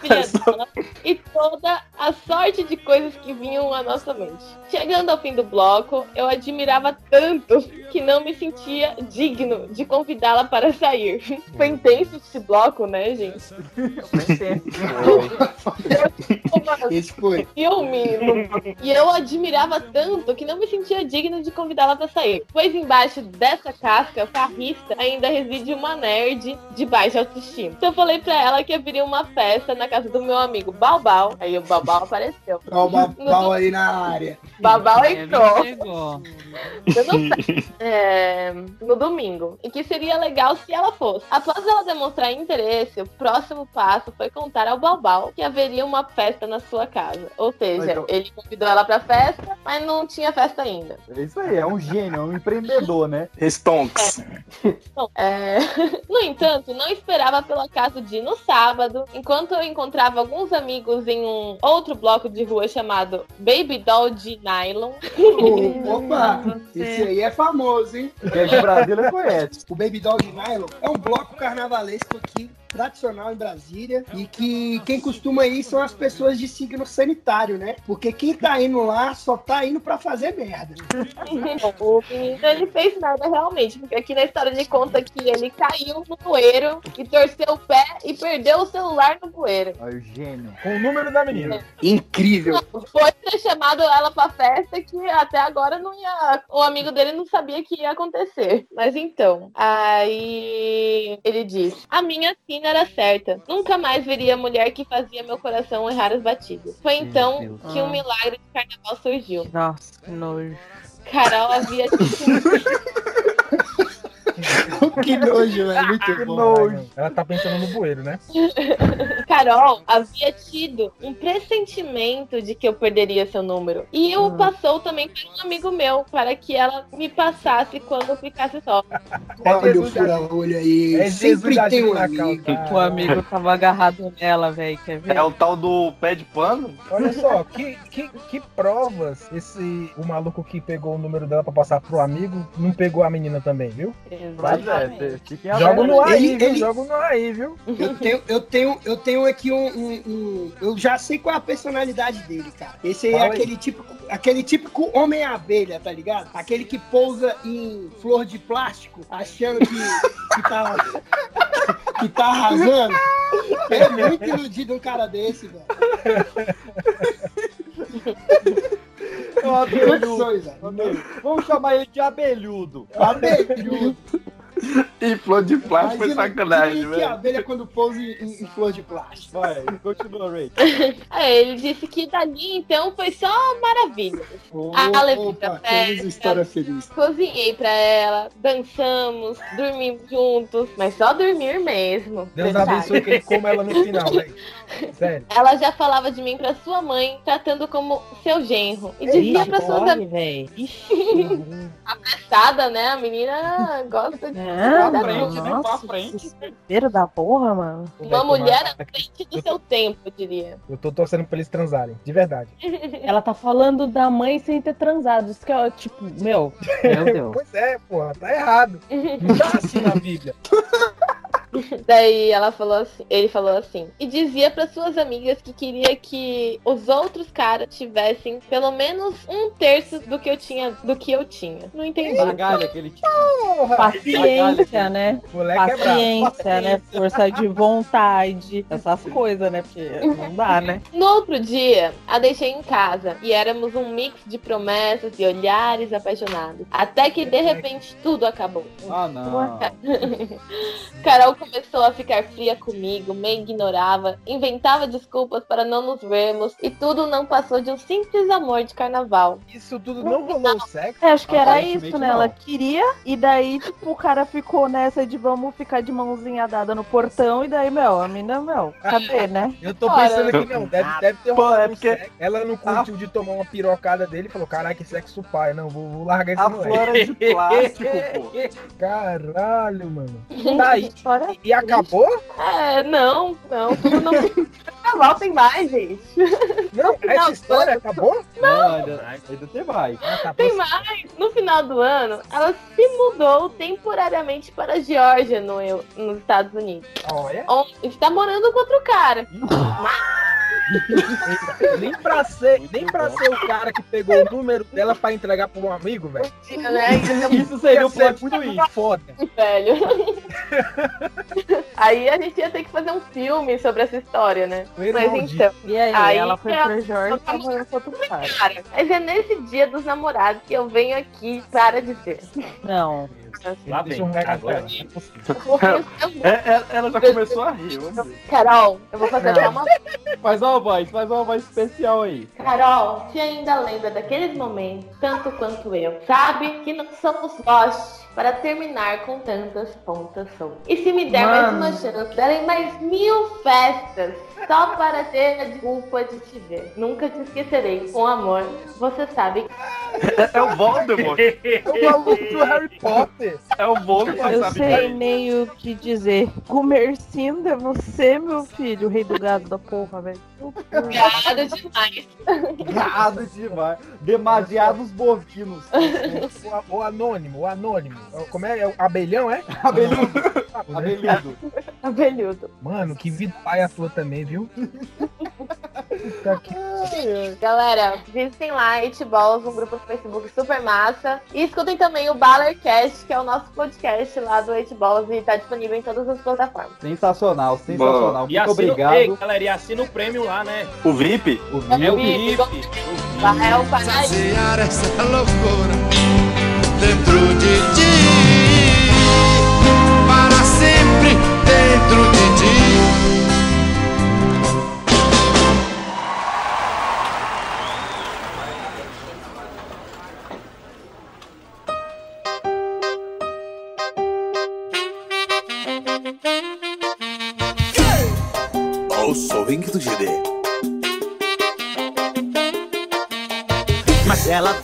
filha dela e toda a sorte de coisas que vinham à nossa mente. Chegando ao fim do bloco, eu admirava tanto que não me sentia digno de convidá-la para sair. Foi intenso esse bloco, né, gente? Esse foi. filme. E eu admirava tanto que não me sentia digno de convidá-la para sair. Pois embaixo dessa casca farrista ainda reside uma nerd de baixa autoestima. Então eu falei pra ela que haveria uma festa na casa do meu amigo Balbal. Aí o Balbal apareceu. Ó, o Babal aí na área. Balbal Ele entrou. chegou. É, no domingo. E que seria legal se ela fosse. Após ela demonstrar interesse, o próximo passo foi contar ao Balbal que haveria uma festa na sua casa. Ou seja, Então- ele convidou ela pra festa, mas não tinha festa ainda. É isso aí, é um gênio, é um empreendedor, né? Stonks. Bom, é, No entanto, não esperava pelo acaso de, no sábado, enquanto eu encontrava alguns amigos em um outro bloco de rua chamado Baby Doll de Nylon, Ô, Opa, esse aí é famoso, hein? Quem é de Brasília conhece. O Baby Doll de Nylon é um bloco carnavalesco aqui, tradicional em Brasília, e que quem costuma ir são as pessoas de signo sanitário, né? Porque quem tá indo lá só tá indo pra fazer merda. o menino ele fez merda realmente, porque aqui na história ele conta que ele caiu no bueiro e torceu o pé e perdeu o celular no bueiro. Olha o gênio. Com o número da menina. Incrível. Foi ter chamado ela pra festa que até agora não ia. O amigo dele não sabia que ia acontecer. Mas então, aí ele diz: A minha sina era certa. Nunca mais veria a mulher que fazia meu coração errar as batidas. Foi então Deus. que um milagre de carnaval surgiu. Nossa, que nojo. Carol havia que nojo, velho. Muito Que bom. nojo. Ela tá pensando no bueiro, né? Carol havia tido um pressentimento de que eu perderia seu número. E o passou também para um amigo meu, para que ela me passasse quando eu ficasse só. Olha o fura-olho aí. É Sempre tem um amigo. causa. O amigo tava agarrado nela, velho. Quer ver? É o tal do pé de pano? Olha só, que, que, que provas esse o maluco que pegou o número dela pra passar pro amigo não pegou a menina também, viu? Vai é, fiquem Jogo no ar aí, Ele- viu? ele- Jogo no ar aí, viu? Eu tenho, eu tenho, eu tenho aqui um, um- um- Eu já sei qual é a personalidade dele, cara. Esse aí é Fala aí. aquele típico, aquele típico homem-abelha, tá ligado? Aquele que pousa em flor de plástico, achando que, que, tá, que tá arrasando. É muito iludido um cara desse, velho. É um abelhudo. Vamos chamar ele de abelhudo. Abelhudo. E flor de plástico foi Imagina- sacanagem, imagina que a velho. abelha quando pousa em, em- em flor de plástico. Vai, continua, Ray. É, ele disse que dali então foi só maravilha. A levei pra Opa, festa, história feliz. cozinhei pra ela, dançamos, dormimos juntos, mas só dormir mesmo. Deus detalhe. abençoe que ele coma ela no final, velho. Sério. Ela já falava de mim pra sua mãe, tratando como seu genro. E dizia pra suas Corre, velho. apressada, né? A menina gosta de Ah, Pra frente, né? Pra nossa, frente. desespero da porra, mano. uma mulher à frente do seu tempo, eu diria. Eu tô torcendo pra eles transarem, de verdade. Ela tá falando da mãe sem ter transado. Isso que é, tipo, meu, meu Deus. Pois é, porra, tá errado. Não tá assim na Bíblia. Daí ela falou assim, ele falou assim, e dizia para suas amigas que queria que os outros caras tivessem pelo menos um terço do que eu tinha, do que eu tinha. Não entendi. Bagalha que ele tinha. Porra, Paciência, né? moleque é. Paciência, né? Força de vontade. Essas coisas, né? Porque não dá, né? No outro dia, a deixei em casa e éramos um mix de promessas e olhares apaixonados. Até que de repente tudo acabou. Ah, não. Carol começou a ficar fria comigo, me ignorava, inventava desculpas para não nos vermos e tudo não passou de um simples amor de carnaval. Isso tudo não rolou sexo? É, acho que era isso, né? não. Ela queria, e daí, tipo, o cara ficou nessa de vamos ficar de mãozinha dada no portão, e daí, meu, a mina, meu, cadê, né? Eu tô Cara, pensando aqui, não, deve, deve ter rolado é um porque- sexo. Ela não curtiu de tomar uma pirocada dele e falou, caralho, que sexo pai, não, vou, vou largar esse A moleque. flor é de plástico, pô. Caralho, mano. Tá aí. História- E acabou? É, não, não, tudo não. Carnaval tem mais, gente. Não, essa história acabou? Não, ainda, ainda tem mais. Ah, tá, Tem mais. No final do ano, ela se mudou temporariamente para a Geórgia, no, nos Estados Unidos. Olha, Onde está morando com outro cara. nem pra, ser, nem pra ser o cara que pegou o número dela pra entregar pra um amigo, velho. Né? Isso seria o plot twist. muito foda. velho. Aí a gente ia ter que fazer um filme sobre essa história, né? Meu Mas irmão então, E aí, Aí ela foi é- pro Jorge e tava com outro cara, mas é nesse dia dos namorados que eu venho aqui para dizer. Não. Lá Deixa vem, regar agora. é eu- É, ela já começou a rir. Carol, eu vou fazer até uma Faz uma voz, faz uma voz especial aí. Carol, se ainda lembra daqueles momentos, tanto quanto eu, sabe que não somos lost para terminar com tantas pontas soltas. E se me der Mano. mais uma chance, darei mais mil festas só para ter a desculpa de te ver. Nunca te esquecerei. Com amor, você sabe. É, é o Voldemort. É o maluco do Harry Potter. É o Voldemort, Eu sabe? sei nem o que dizer. Comercindo é você, meu filho, o rei do gado da porra, velho. Obrigada demais. Gado demais. Demasiados bovinos. O, o anônimo, o anônimo. Como é? É abelhão, é? Abelhudo. Ah, né? Abelhudo. Abelhudo. Mano, que vida pai a tua também, viu? Puta que... Galera, visitem lá, Balls, um grupo no Facebook super massa. E escutem também o Ballercast, que é o nosso podcast lá do Balls e tá disponível em todas as plataformas. Sensacional, sensacional. E Muito assina, obrigado. Ei, galera, e assina o prêmio lá, né? O VIP? O É o VIP. VIP. O Paraíso. Saciar essa loucura dentro de ti.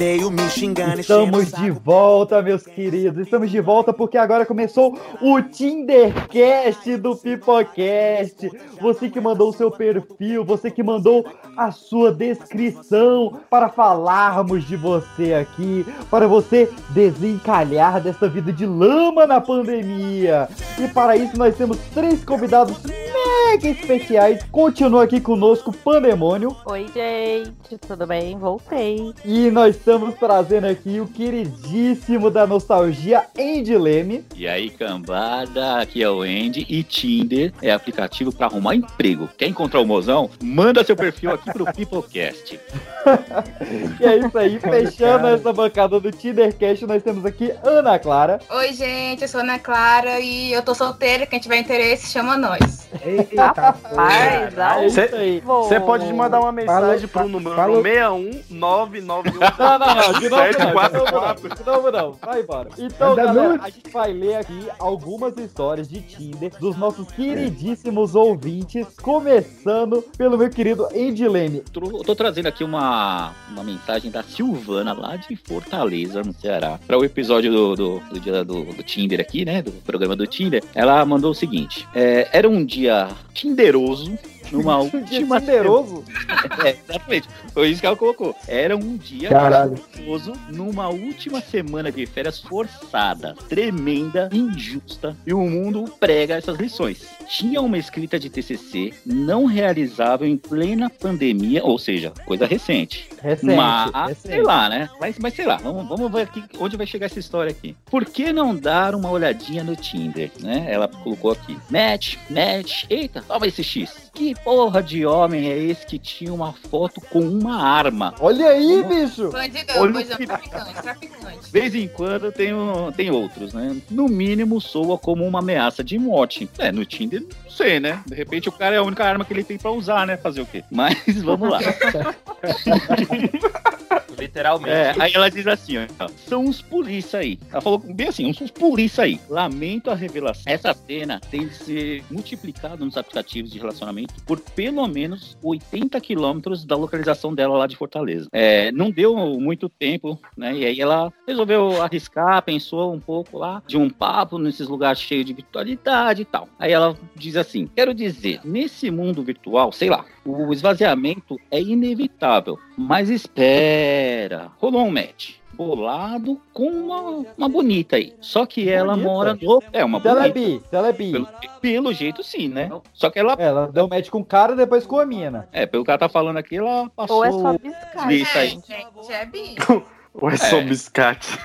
Sou Henrique xingando. Estamos de volta, meus queridos. Estamos de volta porque agora começou o Tindercast do Pipocast. Você que mandou o seu perfil, você que mandou a sua descrição para falarmos de você aqui, para você desencalhar dessa vida de lama na pandemia. E para isso nós temos três convidados mega especiais. Continua aqui conosco Pandemônio. Oi, gente, tudo bem? Voltei. E nós estamos trazendo aqui o queridíssimo da nostalgia, Andy Leme. E aí, cambada, aqui é o Andy e Tinder é aplicativo para arrumar emprego. Quer encontrar o mozão? Manda seu perfil aqui pro Peoplecast. E é isso aí, fechando essa bancada do Tindercast, nós temos aqui Ana Clara. Oi, gente, eu sou Ana Clara e eu tô solteira. Quem tiver interesse, chama nós. Eita, Rapaz, ao Você pode mandar uma mensagem pro número falou- 61991. Não, não, não, de novo não, de 744. novo não, de novo não, vai embora. Então, galera, a gente vai ler aqui algumas histórias de Tinder dos nossos queridíssimos ouvintes, começando pelo meu querido Andy Leme. Tô, eu tô trazendo aqui uma, uma mensagem da Silvana, lá de Fortaleza, no Ceará, para o episódio do, do, do dia do, do Tinder aqui, né? Do programa do Tinder. Ela mandou o seguinte: é, era um dia tinderoso. Numa Um última tinderoso? semana- É, exatamente. Foi isso que ela colocou. Era um dia Caralho. tinderoso numa última semana de férias forçada, tremenda, injusta, e o mundo prega essas lições. Tinha uma escrita de TCC não realizável em plena pandemia, ou seja, coisa recente. Recente, Mas, recente. sei lá, né? Mas, mas sei lá, vamos, vamos ver aqui onde vai chegar essa história aqui. Por que não dar uma olhadinha no Tinder, né? Ela colocou aqui. Match, match, eita, toma esse X. Que porra de homem é esse que tinha uma foto com uma arma? Olha aí, bicho! Bandidão, Olha bandidão, que- traficante, traficante. De vez em quando tem, um- tem outros, né? No mínimo soa como uma ameaça de morte. É, no Tinder, não sei, né? De repente o cara é a única arma que ele tem pra usar, né? Fazer o quê? Mas vamos lá. Literalmente. É, aí ela diz assim, ó, são os polícia aí. Ela falou bem assim, os polícia aí. Lamento a revelação. Essa cena tem de ser multiplicada nos aplicativos de relacionamento por pelo menos 80 quilômetros da localização dela lá de Fortaleza. É, não deu muito tempo, né? E aí ela resolveu arriscar, pensou um pouco lá de um papo nesses lugares cheios de virtualidade e tal. Aí ela diz assim: quero dizer, nesse mundo virtual, sei lá, o esvaziamento é inevitável, mas espera, rolou um match. Bolado com uma, uma bonita aí. Só que ela Bonita? mora no. É, uma Se ela é bonita. bi, ela é bi. Pelo, pelo jeito, sim, né? Só que ela. Ela deu match com o cara e depois com a mina. É, pelo que ela tá falando aqui, ela passou. Ou é só biscate. Isso aí. Gente, é bi. Ou é só É. biscate?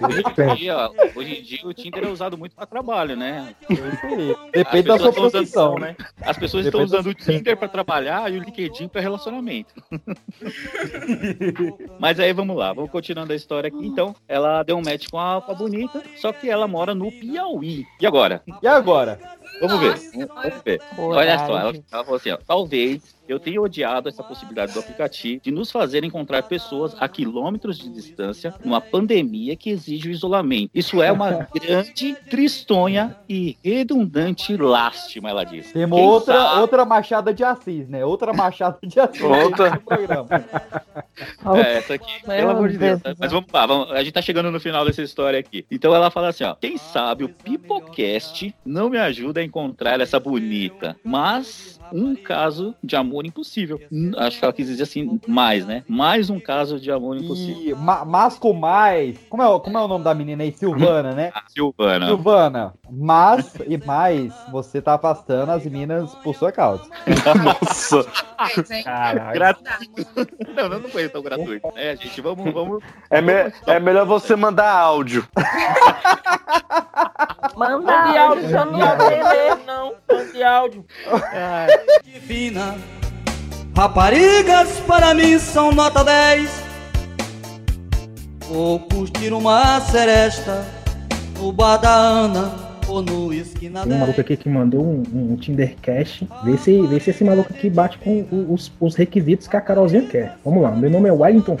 Hoje em, dia, hoje em dia o Tinder é usado muito para trabalho, né? Depende da sua profissão, usando- né? As pessoas Depende estão usando o Tinder para trabalhar e o LinkedIn para relacionamento. Mas aí vamos lá, vamos continuando a história aqui. Então, ela deu um match com a, com a bonita, só que ela mora no Piauí. E agora? E agora? Vamos ver. Vamos ver. Olha só, ela, ela falou assim: ó, talvez eu tenha odiado essa possibilidade do aplicativo de nos fazer encontrar pessoas a quilômetros de distância numa pandemia que exige o isolamento. Isso é uma grande, tristonha e redundante lástima, ela disse. Temos Quem outra, sabe- outra Machada de Assis, né? Outra Machada de Assis. Outra. É, essa aqui, Meu pelo amor de Deus. Deus. Mas vamos lá, vamos- a gente tá chegando no final dessa história aqui. Então ela fala assim, ó. Quem sabe o Pipocast não me ajuda a encontrar essa bonita, mas um caso de amor impossível. Hum, Acho que ela quis dizer assim, mais, né? Mais um caso de amor impossível. E ma mas com mais. Como é, o- como é o nome da menina aí? Silvana, né? A Silvana. Silvana, mas e mais, você tá afastando as minas por sua causa. Nossa. Gratuito. Não, não, foi tão gratuito. É, gente, vamos, vamos. É, me- é melhor você mandar áudio. Manda áudio, eu não ler. áudio, não. Mande áudio. Divina. Raparigas para mim são nota 10. Vou curtir uma seresta no bar da Ana ou no esquina Tem um maluco aqui que mandou um, um Tinder Cash. Vê se, vê se esse maluco aqui bate com os, os requisitos que a Carolzinha quer. Vamos lá, meu nome é Wellington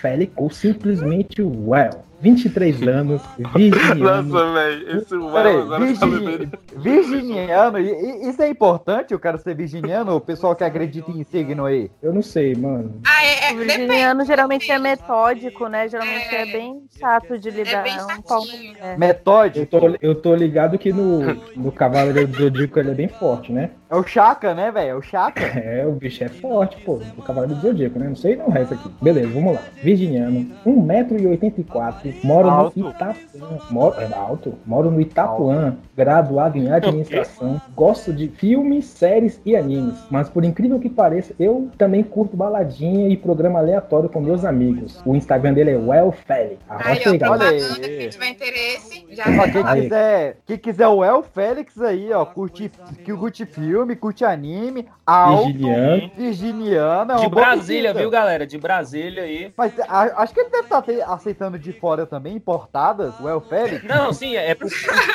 Félix, ou simplesmente Well. 23 anos, virginiano. Nossa, velho. Esse Peraí, virginiano, isso é importante o cara ser virginiano? O pessoal que acredita em signo aí? Eu não sei, mano. Ah, é, é, O virginiano geralmente é metódico, né? Geralmente é, bem chato de lidar. É um pau no- chatinho. é. Metódico? Eu tô, eu tô ligado que no, no Cavaleiro do Zodíaco ele é bem forte, né? É o Chaka, né, velho? É o Chaka. É, o bicho é forte, pô. O Cavaleiro do Zodíaco, né? Não sei não o resto aqui. Beleza, vamos lá. Virginiano, 1,84m, moro Alto. no Itapuã. Moro, é alto. Moro no Itapuã, graduado em administração. Gosto de filmes, séries e animes. Mas por incrível que pareça, eu também curto baladinha e programa aleatório com meus amigos. O Instagram dele é Well Felix. Aí, ó, aí, galera. Olha aí. quem tiver interesse, já Ó, quem Aí. quiser, quem quiser o El Félix aí, ó, curte, que curte filme, curte anime, alto, Virginiano. virginiano, é De Brasília, viu, galera? De Brasília aí. Mas a- acho que ele deve estar aceitando de fora também, importadas, o El Félix. Não, sim, é pro...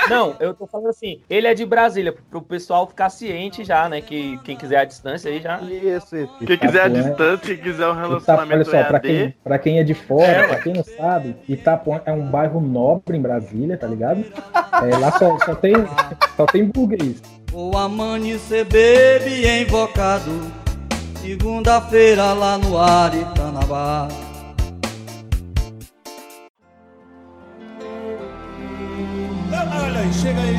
Não, eu tô falando assim, ele é de Brasília, pro pessoal ficar ciente já, né? Que quem quiser a distância aí já. Isso, isso. Quem quiser a Itapuã é- distância, quem quiser um Itapuã, olha relacionamento só, pra quem, pra quem é de fora, pra quem não sabe, Itapuã é um bairro nobre em Brasília, tá ligado? É, lá só, só tem, só tem burguês. Vou amanhecer, baby, invocado. Segunda-feira lá no Aritanabá. Aí, chega aí.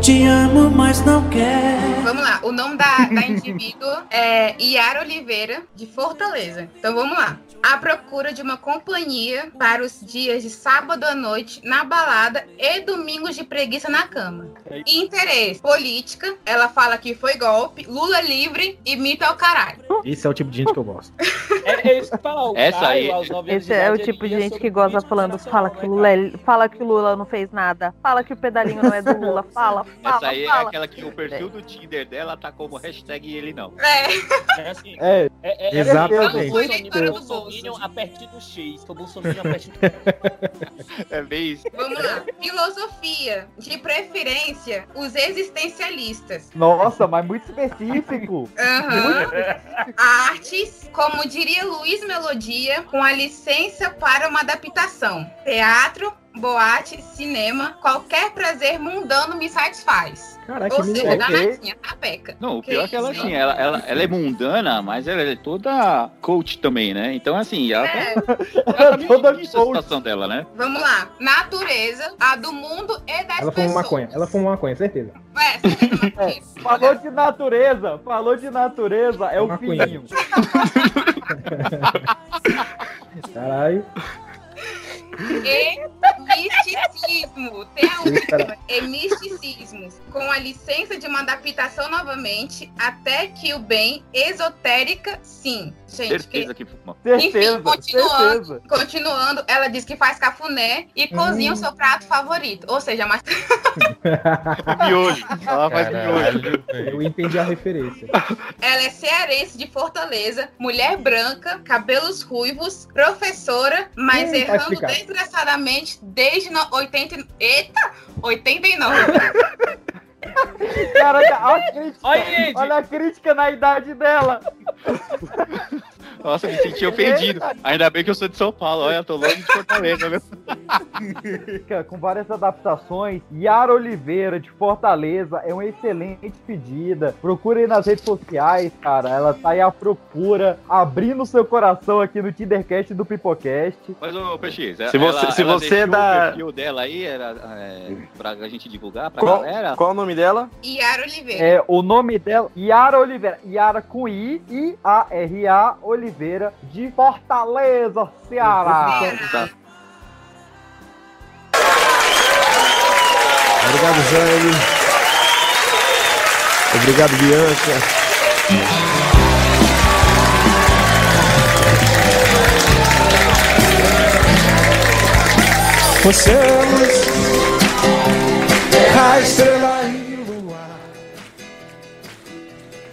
Te amo, mas não quero. Vamos lá, o nome da, da indivíduo é Yara Oliveira, de Fortaleza. Então vamos lá. À procura de uma companhia para os dias de sábado à noite na balada e domingos de preguiça na cama. Interesse, política, ela fala que foi golpe, Lula livre e mito ao caralho. Esse é o tipo de gente que eu gosto. É, é isso que falar. O Essa Caio, aí- Esse é o tipo de ia gente que política falando, fala que, o internacional, Lula, é- fala que o Lula não fez nada, fala que o pedalinho não é do Lula, fala, fala, Essa aí é fala. aquela que o perfil do Tinder dela tá como hashtag ele não. É, É assim. É, É, é, Exatamente. É, é, Bolsonaro a partir do X. Foi Bolsonaro a partir do É bem isso. vamos lá. Filosofia, de preferência, os existencialistas. nossa, mas muito específico. Aham. Artes, como diria Luiz Melodia, com a licença para uma adaptação. Teatro, boate, cinema, qualquer prazer mundano me satisfaz. Caraca, Ou que seja, tá peca. Não, o Que pior é que ela, assim, ela, ela, ela é mundana, mas ela é toda coach também, né? Então, assim, ela tá, É, ela tá Toda difícil a coach. situação dela, né? vamos lá. Natureza, a do mundo e das Ela fuma pessoas. maconha, ela fuma maconha, certeza. É, certeza, maconha. Falou de natureza, falou de natureza, é o Maconha. fininho. Caralho. E misticismo. Tem a última. E misticismos. Com a licença de uma adaptação novamente, até que o bem esotérica, sim. Gente, Certeza que fuma. Certeza, Enfim, continuando. certeza. continuando, ela diz que faz cafuné e cozinha o seu prato favorito. Ou seja, mas Miolho. Ela faz miolho. Eu entendi a referência. ela é cearense de Fortaleza, mulher branca, cabelos ruivos, professora, mas Hum, errando desgraçadamente desde no 80. Eita! 89. Caraca, olha a crítica, Olha, olha a crítica na idade dela. Nossa, me senti ofendido. Ainda bem que eu sou de São Paulo. Olha, eu tô longe de Fortaleza, viu? Com várias adaptações. Yara Oliveira, de Fortaleza, é uma excelente pedida. Procurem nas redes sociais, cara. Ela tá aí à procura, abrindo seu coração aqui no Tindercast do Pipocast. Mas, ô, PX, Se você- se você deixou dá- o perfil dela aí, era é, pra gente divulgar pra Qual, galera? qual o nome dela? Yara Oliveira. É, o nome dela, Yara Oliveira. Yara com I, I-A-R-A Oliveira, de Fortaleza, Ceará. Obrigado, Jane. Obrigado, Bianca. Você é a luz, a estrela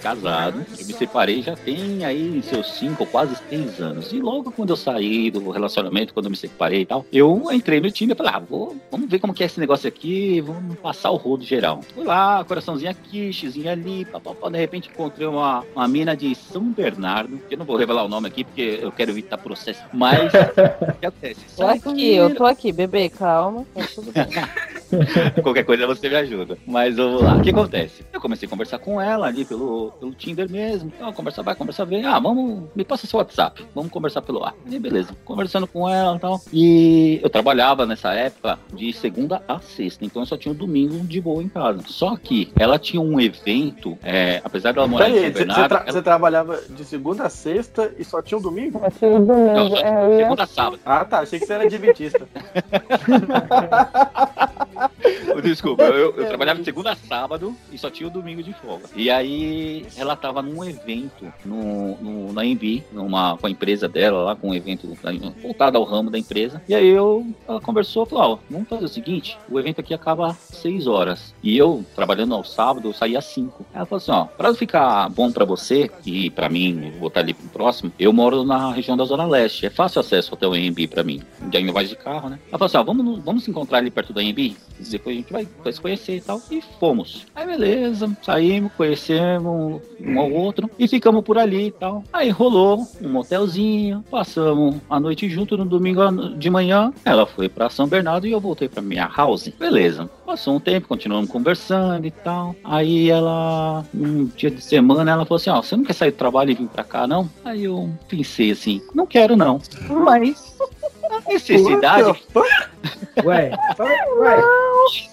casado. Eu me separei já tem aí seus cinco, quase seis anos. E logo quando eu saí do relacionamento, quando eu me separei e tal, eu entrei no time e falei, ah, vou, vamos ver como que é esse negócio aqui, vamos passar o rodo geral. Fui lá, coraçãozinho aqui, xizinho ali, papapá. De repente encontrei uma, uma mina de São Bernardo, que eu não vou revelar o nome aqui porque eu quero evitar processo. Mas, o que acontece? Tô aqui, eu tô aqui, bebê, calma. Tá tudo bem. Qualquer coisa você me ajuda. Mas vamos lá. O que acontece? Eu comecei a conversar com ela ali pelo, pelo Tinder mesmo. Então, conversar vai, conversar bem. Ah, vamos, me passa seu WhatsApp. Vamos conversar pelo ar. E beleza. Conversando com ela e tal. E eu trabalhava nessa época de segunda a sexta. Então eu só tinha um domingo de boa em casa. Só que ela tinha um evento, é, apesar dela morar em Peraí, São você, Bernardo. tra- ela- você trabalhava de segunda a sexta e só tinha um domingo? Não, só tinha segunda a sábado. Ah, tá. Achei que você era adventista. Desculpa, eu, eu trabalhava de segunda a sábado e só tinha o domingo de folga. E aí ela tava num evento no, no, na Embi, numa, com a empresa dela lá, com um evento voltado ao ramo da empresa. E aí eu, ela conversou, falou, ó, vamos fazer o seguinte, o evento aqui acaba às 6 horas. E eu, trabalhando ao sábado, eu saía às 5. Ela falou assim, ó, pra ficar bom pra você e pra mim, vou estar ali próximo, eu moro na região da Zona Leste. É fácil acesso até o Embi pra mim. Ainda mais de carro, né? Ela falou assim, ó, vamos, vamos se encontrar ali perto da Embi? Depois a gente vai, vai se conhecer e tal. E fomos. Aí beleza, saímos, conhecemos um ao outro e ficamos por ali e tal. Aí rolou um motelzinho, passamos a noite junto no domingo de manhã. Ela foi pra São Bernardo e eu voltei pra minha house. Beleza. Passou um tempo, continuamos conversando e tal. Aí ela, um dia de semana, ela falou assim: Ó, você não quer sair do trabalho e vir pra cá, não? Aí eu pensei assim: Não quero, não. Mas necessidade. Ué, ué.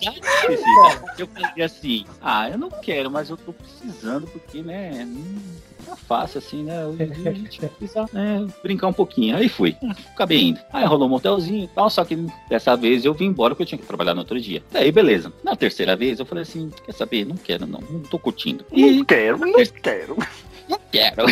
necessidade. Eu falei assim, ah, eu não quero, mas eu tô precisando, porque, né, tá fácil assim, né? Hoje a gente precisa né, brincar um pouquinho. Aí fui, acabei indo. Aí rolou um motelzinho e tal, só que dessa vez eu vim embora porque eu tinha que trabalhar no outro dia. Aí, beleza. Na terceira vez eu falei assim, quer saber? Não quero, não, não tô curtindo. Não quero, não quero. Não quero.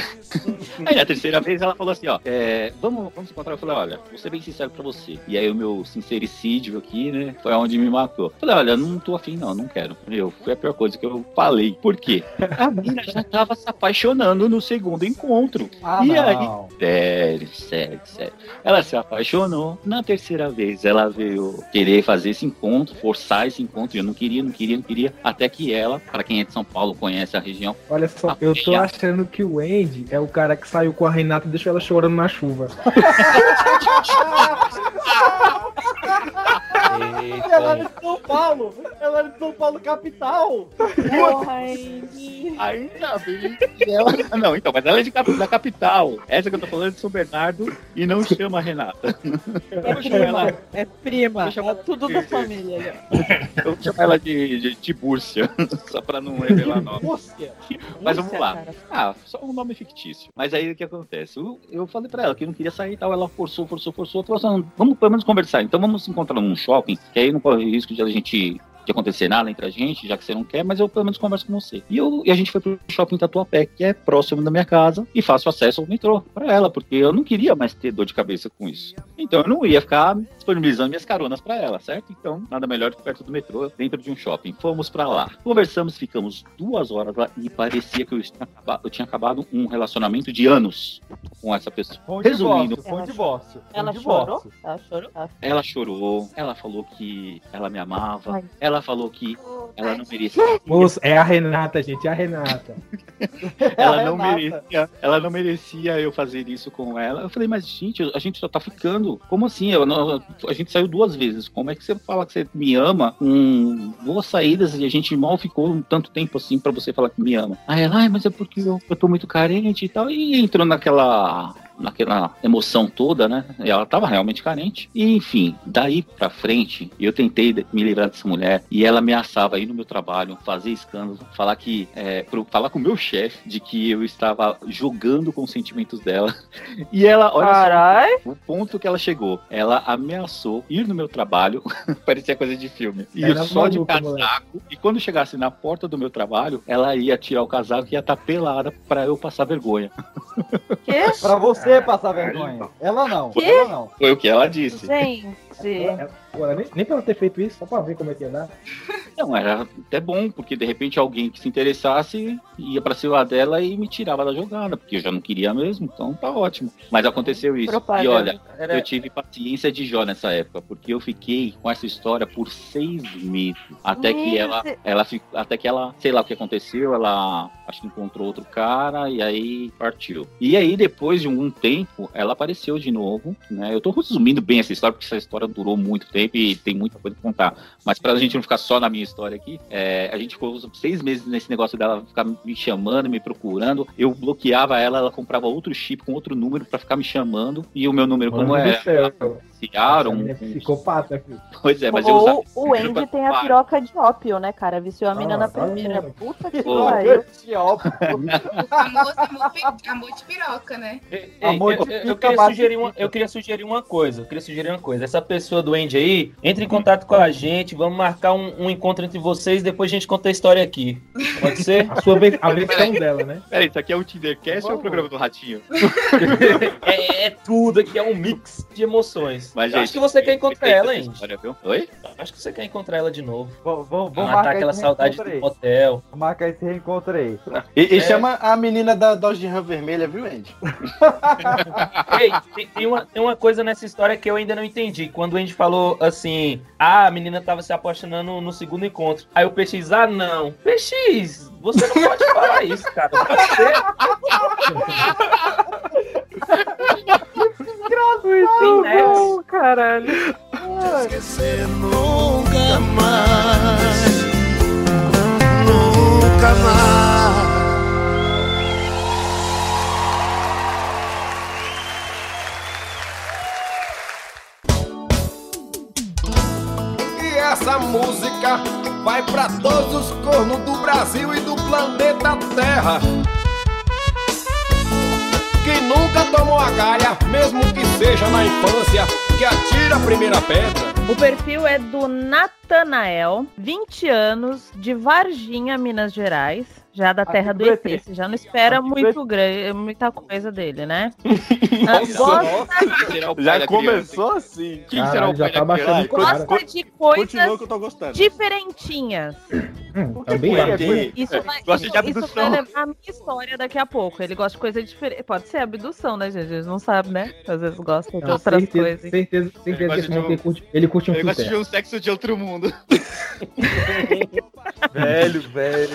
Aí na terceira vez ela falou assim, ó, é, vamos, vamos se encontrar. Eu falei, olha, vou ser bem sincero pra você. E aí o meu sincericídio aqui, né, foi onde me matou. Eu falei, olha, não tô afim não, não quero. Meu, foi a pior coisa que eu falei. Por quê? A menina já tava se apaixonando no segundo encontro. Ah, e não. aí, sério, sério, sério. Ela se apaixonou. Na terceira vez, ela veio querer fazer esse encontro, forçar esse encontro. e Eu não queria, não queria, não queria. Até que ela, para quem é de São Paulo, conhece a região, Olha só, eu tô achando que o Andy é o cara que saiu com a Renata e deixou ela chorando na chuva. Ela era de São Paulo! Ela era de São Paulo, capital! Ainda bem que ela. Não, então, mas ela é de cap- da capital. Essa que eu tô falando é de São Bernardo e não chama Renata. Vou chamar ela, É prima, é tudo da família. eu vou chamar ela de, de Tibúrcia, só pra não revelar nome. Rússia. Mas vamos lá. cara. Ah, só um nome fictício. Mas aí o que acontece? Eu, eu falei pra ela que não queria sair e tal. Ela forçou, forçou, forçou. Falou assim: vamos pelo menos conversar. Então vamos se encontrar num shopping, que aí não corre risco de a gente. De acontecer nada entre a gente, já que você não quer, mas eu pelo menos converso com você. E, eu, e a gente foi pro shopping Tatuapé, que é próximo da minha casa, e fácil acesso ao metrô pra ela, porque eu não queria mais ter dor de cabeça com isso. Então eu não ia ficar disponibilizando minhas caronas pra ela, certo? Então, nada melhor que perto do metrô, dentro de um shopping. Fomos pra lá. Conversamos, ficamos duas horas lá e parecia que eu tinha acabado, eu tinha acabado um relacionamento de anos com essa pessoa. Foi um Resumindo, divórcio, foi um divórcio. Ela divórcio. chorou? Ela chorou? Ela ela chorou, ela falou que ela me amava, Ai. ela falou que ela não merecia. Moço, é a Renata, gente, é a Renata. ela não Renata. merecia, ela não merecia eu fazer isso com ela. Eu falei, mas gente, a gente só tá ficando. Como assim? Eu não- a gente saiu duas vezes. Como é que você fala que você me ama com duas saídas e a gente mal ficou um tanto tempo assim pra você falar que me ama? Aí ela, ai, mas é porque eu, eu tô muito carente e tal. E entrou naquela naquela emoção toda, né? E ela tava realmente carente. E enfim, daí pra frente, eu tentei me livrar dessa mulher e ela ameaçava ir no meu trabalho, fazer escândalo, falar que é, pro- falar com o meu chefe de que eu estava jogando com os sentimentos dela. E ela, olha Carai. só, o ponto que ela chegou, ela ameaçou ir no meu trabalho, parecia coisa de filme. Ir Era só de moleque. casaco e quando chegasse na porta do meu trabalho, ela ia tirar o casaco e ia estar pelada pra eu passar vergonha. Que? Pra você passar vergonha. Ela não, Quê? ela não. Foi o que ela disse. Gente. Pô, nem, nem pra ela ter feito isso, só pra ver como é que ia dar. Não, era até bom, porque de repente alguém que se interessasse ia pra cima dela e me tirava da jogada, porque eu já não queria mesmo, então tá ótimo. Mas aconteceu isso. Propaganda. E olha, Era- eu tive paciência de Jó nessa época, porque eu fiquei com essa história por seis meses. Até que ela, Deus. ela ficou, até que ela, sei lá o que aconteceu, ela acho que encontrou outro cara e aí partiu. E aí, depois de um tempo, ela apareceu de novo, né? Eu tô resumindo bem essa história, porque essa história durou muito tempo e tem muita coisa pra contar. Mas pra gente não ficar só na minha história aqui, é, a gente ficou seis meses nesse negócio dela ficar me chamando, me procurando. Eu bloqueava ela, ela comprava outro chip com outro número pra ficar me chamando. E o meu número, como Mano é? do céu. Ciaram. Essa menina é psicopata, filho. Pois é, mas eu usava. O Andy tem a piroca de ópio, né, cara? Viciou a mina Ah, na tá primeira. Puta que pariu. Amor, amor, pi- amor de piroca, né? Ei, Amor, eu, eu- eu queria sugerir uma, eu queria sugerir uma coisa. Eu queria sugerir uma coisa. Essa pessoa do Andy aí, entre em contato com a gente. Vamos marcar um, um encontro entre vocês. Depois a gente conta a história aqui. Pode ser? A sua a versão dela, né? Peraí, isso aqui é o Tindercast ou é o programa do Ratinho? É, é tudo aqui, é um mix de emoções. Mas, gente, acho que você quer encontrar ela, história, viu? Oi? Acho que você quer encontrar ela de novo. Vamos, vamos, vamos Matar marcar aquela saudade do motel. Vamos marcar esse reencontro aí. E, e É. chama a menina da Dodge Ram vermelha, viu, Andy? Ei, tem, tem uma, tem uma coisa nessa história que eu ainda não entendi. Quando o Andy falou assim, ah, a menina tava se apaixonando no segundo encontro. Aí o PX, ah, não. PX, você não pode falar isso, cara. Você... Nexo. Não, caralho. Esquecer nunca mais, nunca mais. E essa música vai pra todos os cornos do Brasil e do planeta Terra. Que nunca tomou a galha, mesmo que seja na infância, que atira a primeira pedra. O perfil é do Natanael, 20 anos, de Varginha, Minas Gerais. Já da terra do ET. Você já não espera muito grande, muita coisa dele, né? Ah, gosta, Já começou assim. Quem será o Caralho, já tá baixando o cara. gosta de coisas que eu tô gostando. diferentinhas. Hum, também é. aqui? Isso vai, Gosta de isso vai levar a minha história daqui a pouco. Ele gosta de coisa diferente. Pode ser abdução, né, gente? Eles não sabem, né? Às vezes gostam de outras certeza, coisas. certeza, certeza que gosta esse de maluco um- ele curte, ele curte um Eu fio gosto de um sexo de outro mundo. Velho, velho.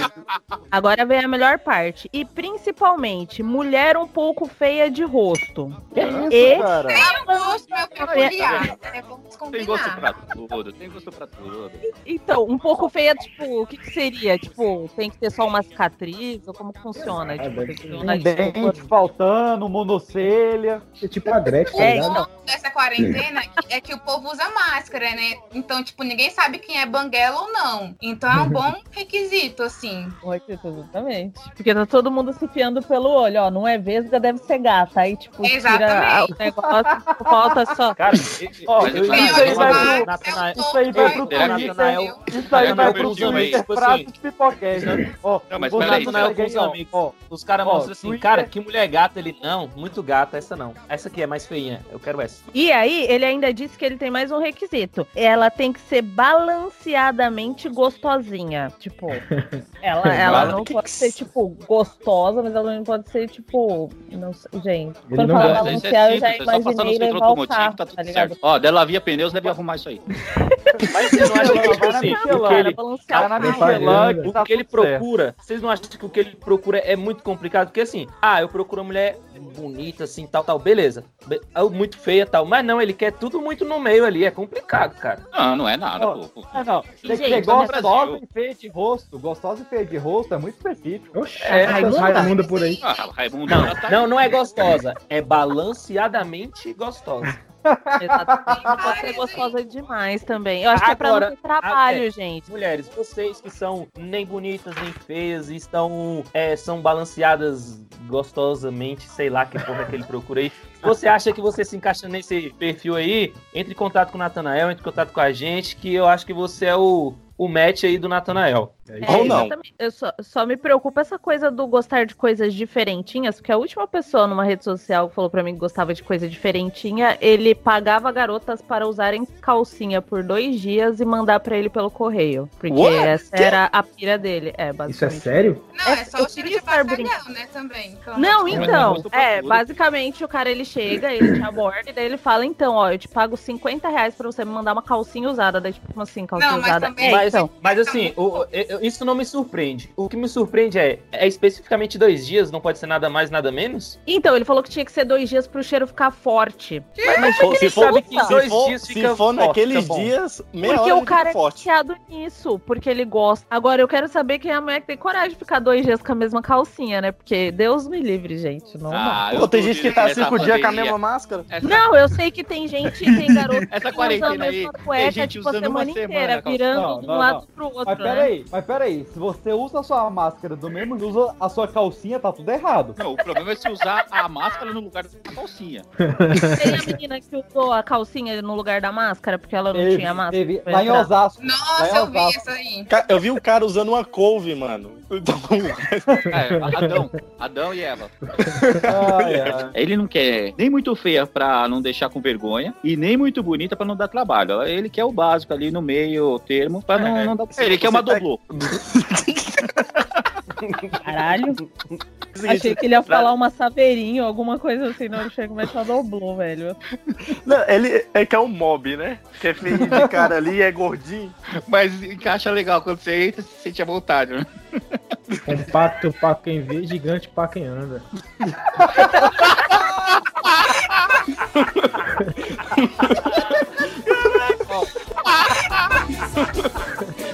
Agora vem a melhor parte. E principalmente, mulher um pouco feia de rosto. e Cara, Tem um gosto meu peculiar, né? Vamos Tem gosto pra tudo, tem gosto pra tudo. então, um pouco feia, tipo, o que, que seria? Tipo, tem que ter só uma cicatriz? Ou como que funciona? Tipo, tem que Um dente faltando, monocelha. É tipo a Gretchen, tá É, ligado? então, Dessa quarentena é que o povo usa máscara, né? Então, tipo, ninguém sabe quem é banguela ou não. Então é um bom requisito, assim. Exatamente. Porque tá todo mundo se fiando pelo olho, ó. Não é vesga, deve ser gata. Aí, tipo, tira Exatamente. o negócio, tipo, falta só. Cara, Mas isso aí vai pro. Natanael- Isso aí vai pro Isso aí vai pro Twitter. isso, de pipoquete. Ó, Não, mas peraí, Natanael com os aí, ó. amigos. Ó, Os caras mostram assim, cara, que mulher gata ele. Não, muito gata, essa não. Essa aqui é mais feinha. Eu quero essa. E aí, ele ainda disse que ele tem mais um requisito. Ela tem que ser balanceadamente gostosinha. Tipo, ela, ela não pode ser, tipo, gostosa, mas ela não pode ser, tipo. Não sei, gente. Ele Quando não fala gosta. Mas isso balancear, eu já é só passar no imaginei levar o automotivo, carro, tá tá tudo ligado? certo. Ó, dela via pneus, deve arrumar isso aí. Mas você não acha que, tipo assim, o que ele, na. Michelin, que o tá que ele procura, vocês não acham que o que ele procura é muito complicado? Porque assim, ah, eu procuro uma mulher bonita, assim, tal, tal, beleza. Be- ah, Muito feia, tal. Mas não, ele quer tudo muito no meio ali. É complicado, cara. Não, não é nada, pô. Ah, não. Tem que ser gostosa e feia de rosto. Gostosa e feia de rosto é muito específico. Oxi, É, Raimunda. Raimunda por aí. Ah, Raimundo Não, tá não, não é gostosa. É balanceadamente gostosa. Exatamente. Pode ser gostosa demais também. Eu acho que é pra não ter trabalho, é. gente. Mulheres, vocês que são nem bonitas nem feias e estão é, são balanceadas gostosamente, sei lá que porra que ele procura aí. Você acha que você se encaixa nesse perfil aí, entre em contato com o Natanael, entre em contato com a gente, que eu acho que você é o, o match aí do Natanael. É, exatamente. Eu só, só me preocupa essa coisa do gostar de coisas diferentinhas, porque a última pessoa numa rede social que falou pra mim que gostava de coisa diferentinha, ele pagava garotas para usarem calcinha por dois dias e mandar pra ele pelo correio. Porque What? essa Que? era a pira dele. É, basicamente. Isso é sério? Não, é só eu o cheiro de estar bacalhau, né, também. Pelo Não, então, é, basicamente o cara ele chega, ele te aborda e daí ele fala, então, ó, eu te pago 50 reais pra você me mandar uma calcinha usada, daí tipo, assim, calcinha Não, mas usada? também- É, Mas, então. mas assim, o- eu- isso não me surpreende. O que me surpreende é, é especificamente dois dias, não pode ser nada mais, nada menos? Então, ele falou que tinha que ser dois dias pro cheiro ficar forte. Mas Se ele for- sabe que se dois for- dias se fica for forte, naqueles tá bom. dias, meia Porque hora o cara é forte. viciado nisso, porque ele gosta. Agora, eu quero saber quem é a mulher que tem coragem de ficar dois dias com a mesma calcinha, né? Porque Deus me livre, gente. Não Ah, dá. Pô, tem gente que tá cinco dias com a mesma máscara. Essa- Não, eu sei que tem gente, tem garoto Essa que quarentena usa a aí, mesma cueca, gente tipo, a semana uma semana inteira, virando Não, de não, um lado não. pro outro, Mas né? peraí, mas peraí, se você usa a sua máscara do mesmo jeito, usa a sua calcinha, tá tudo errado. Não, o problema é se usar a máscara no lugar da calcinha. Tem a menina que usou a calcinha no lugar da máscara, porque ela não Teve- tinha máscara. teve- lá em. Osasco. Nossa, em eu vi Osasco. isso aí. Eu vi um cara usando uma couve, mano. Então, É, Adão, Adão e Eva. Ai, ai. Ele não quer nem muito feia pra não deixar com vergonha e nem muito bonita pra não dar trabalho. Ele quer o básico ali no meio termo pra não, É, não dar. Ele quer uma tá- doblô. Caralho. Achei que ele ia falar uma saveirinho, alguma coisa assim, não ele chega, mas a doblô, velho. Não, ele é que é um mob, né? Que é feio de cara ali, é gordinho. Mas encaixa legal quando você entra, você sente a vontade, né? É Compacto pra quem vê, é gigante pra quem anda.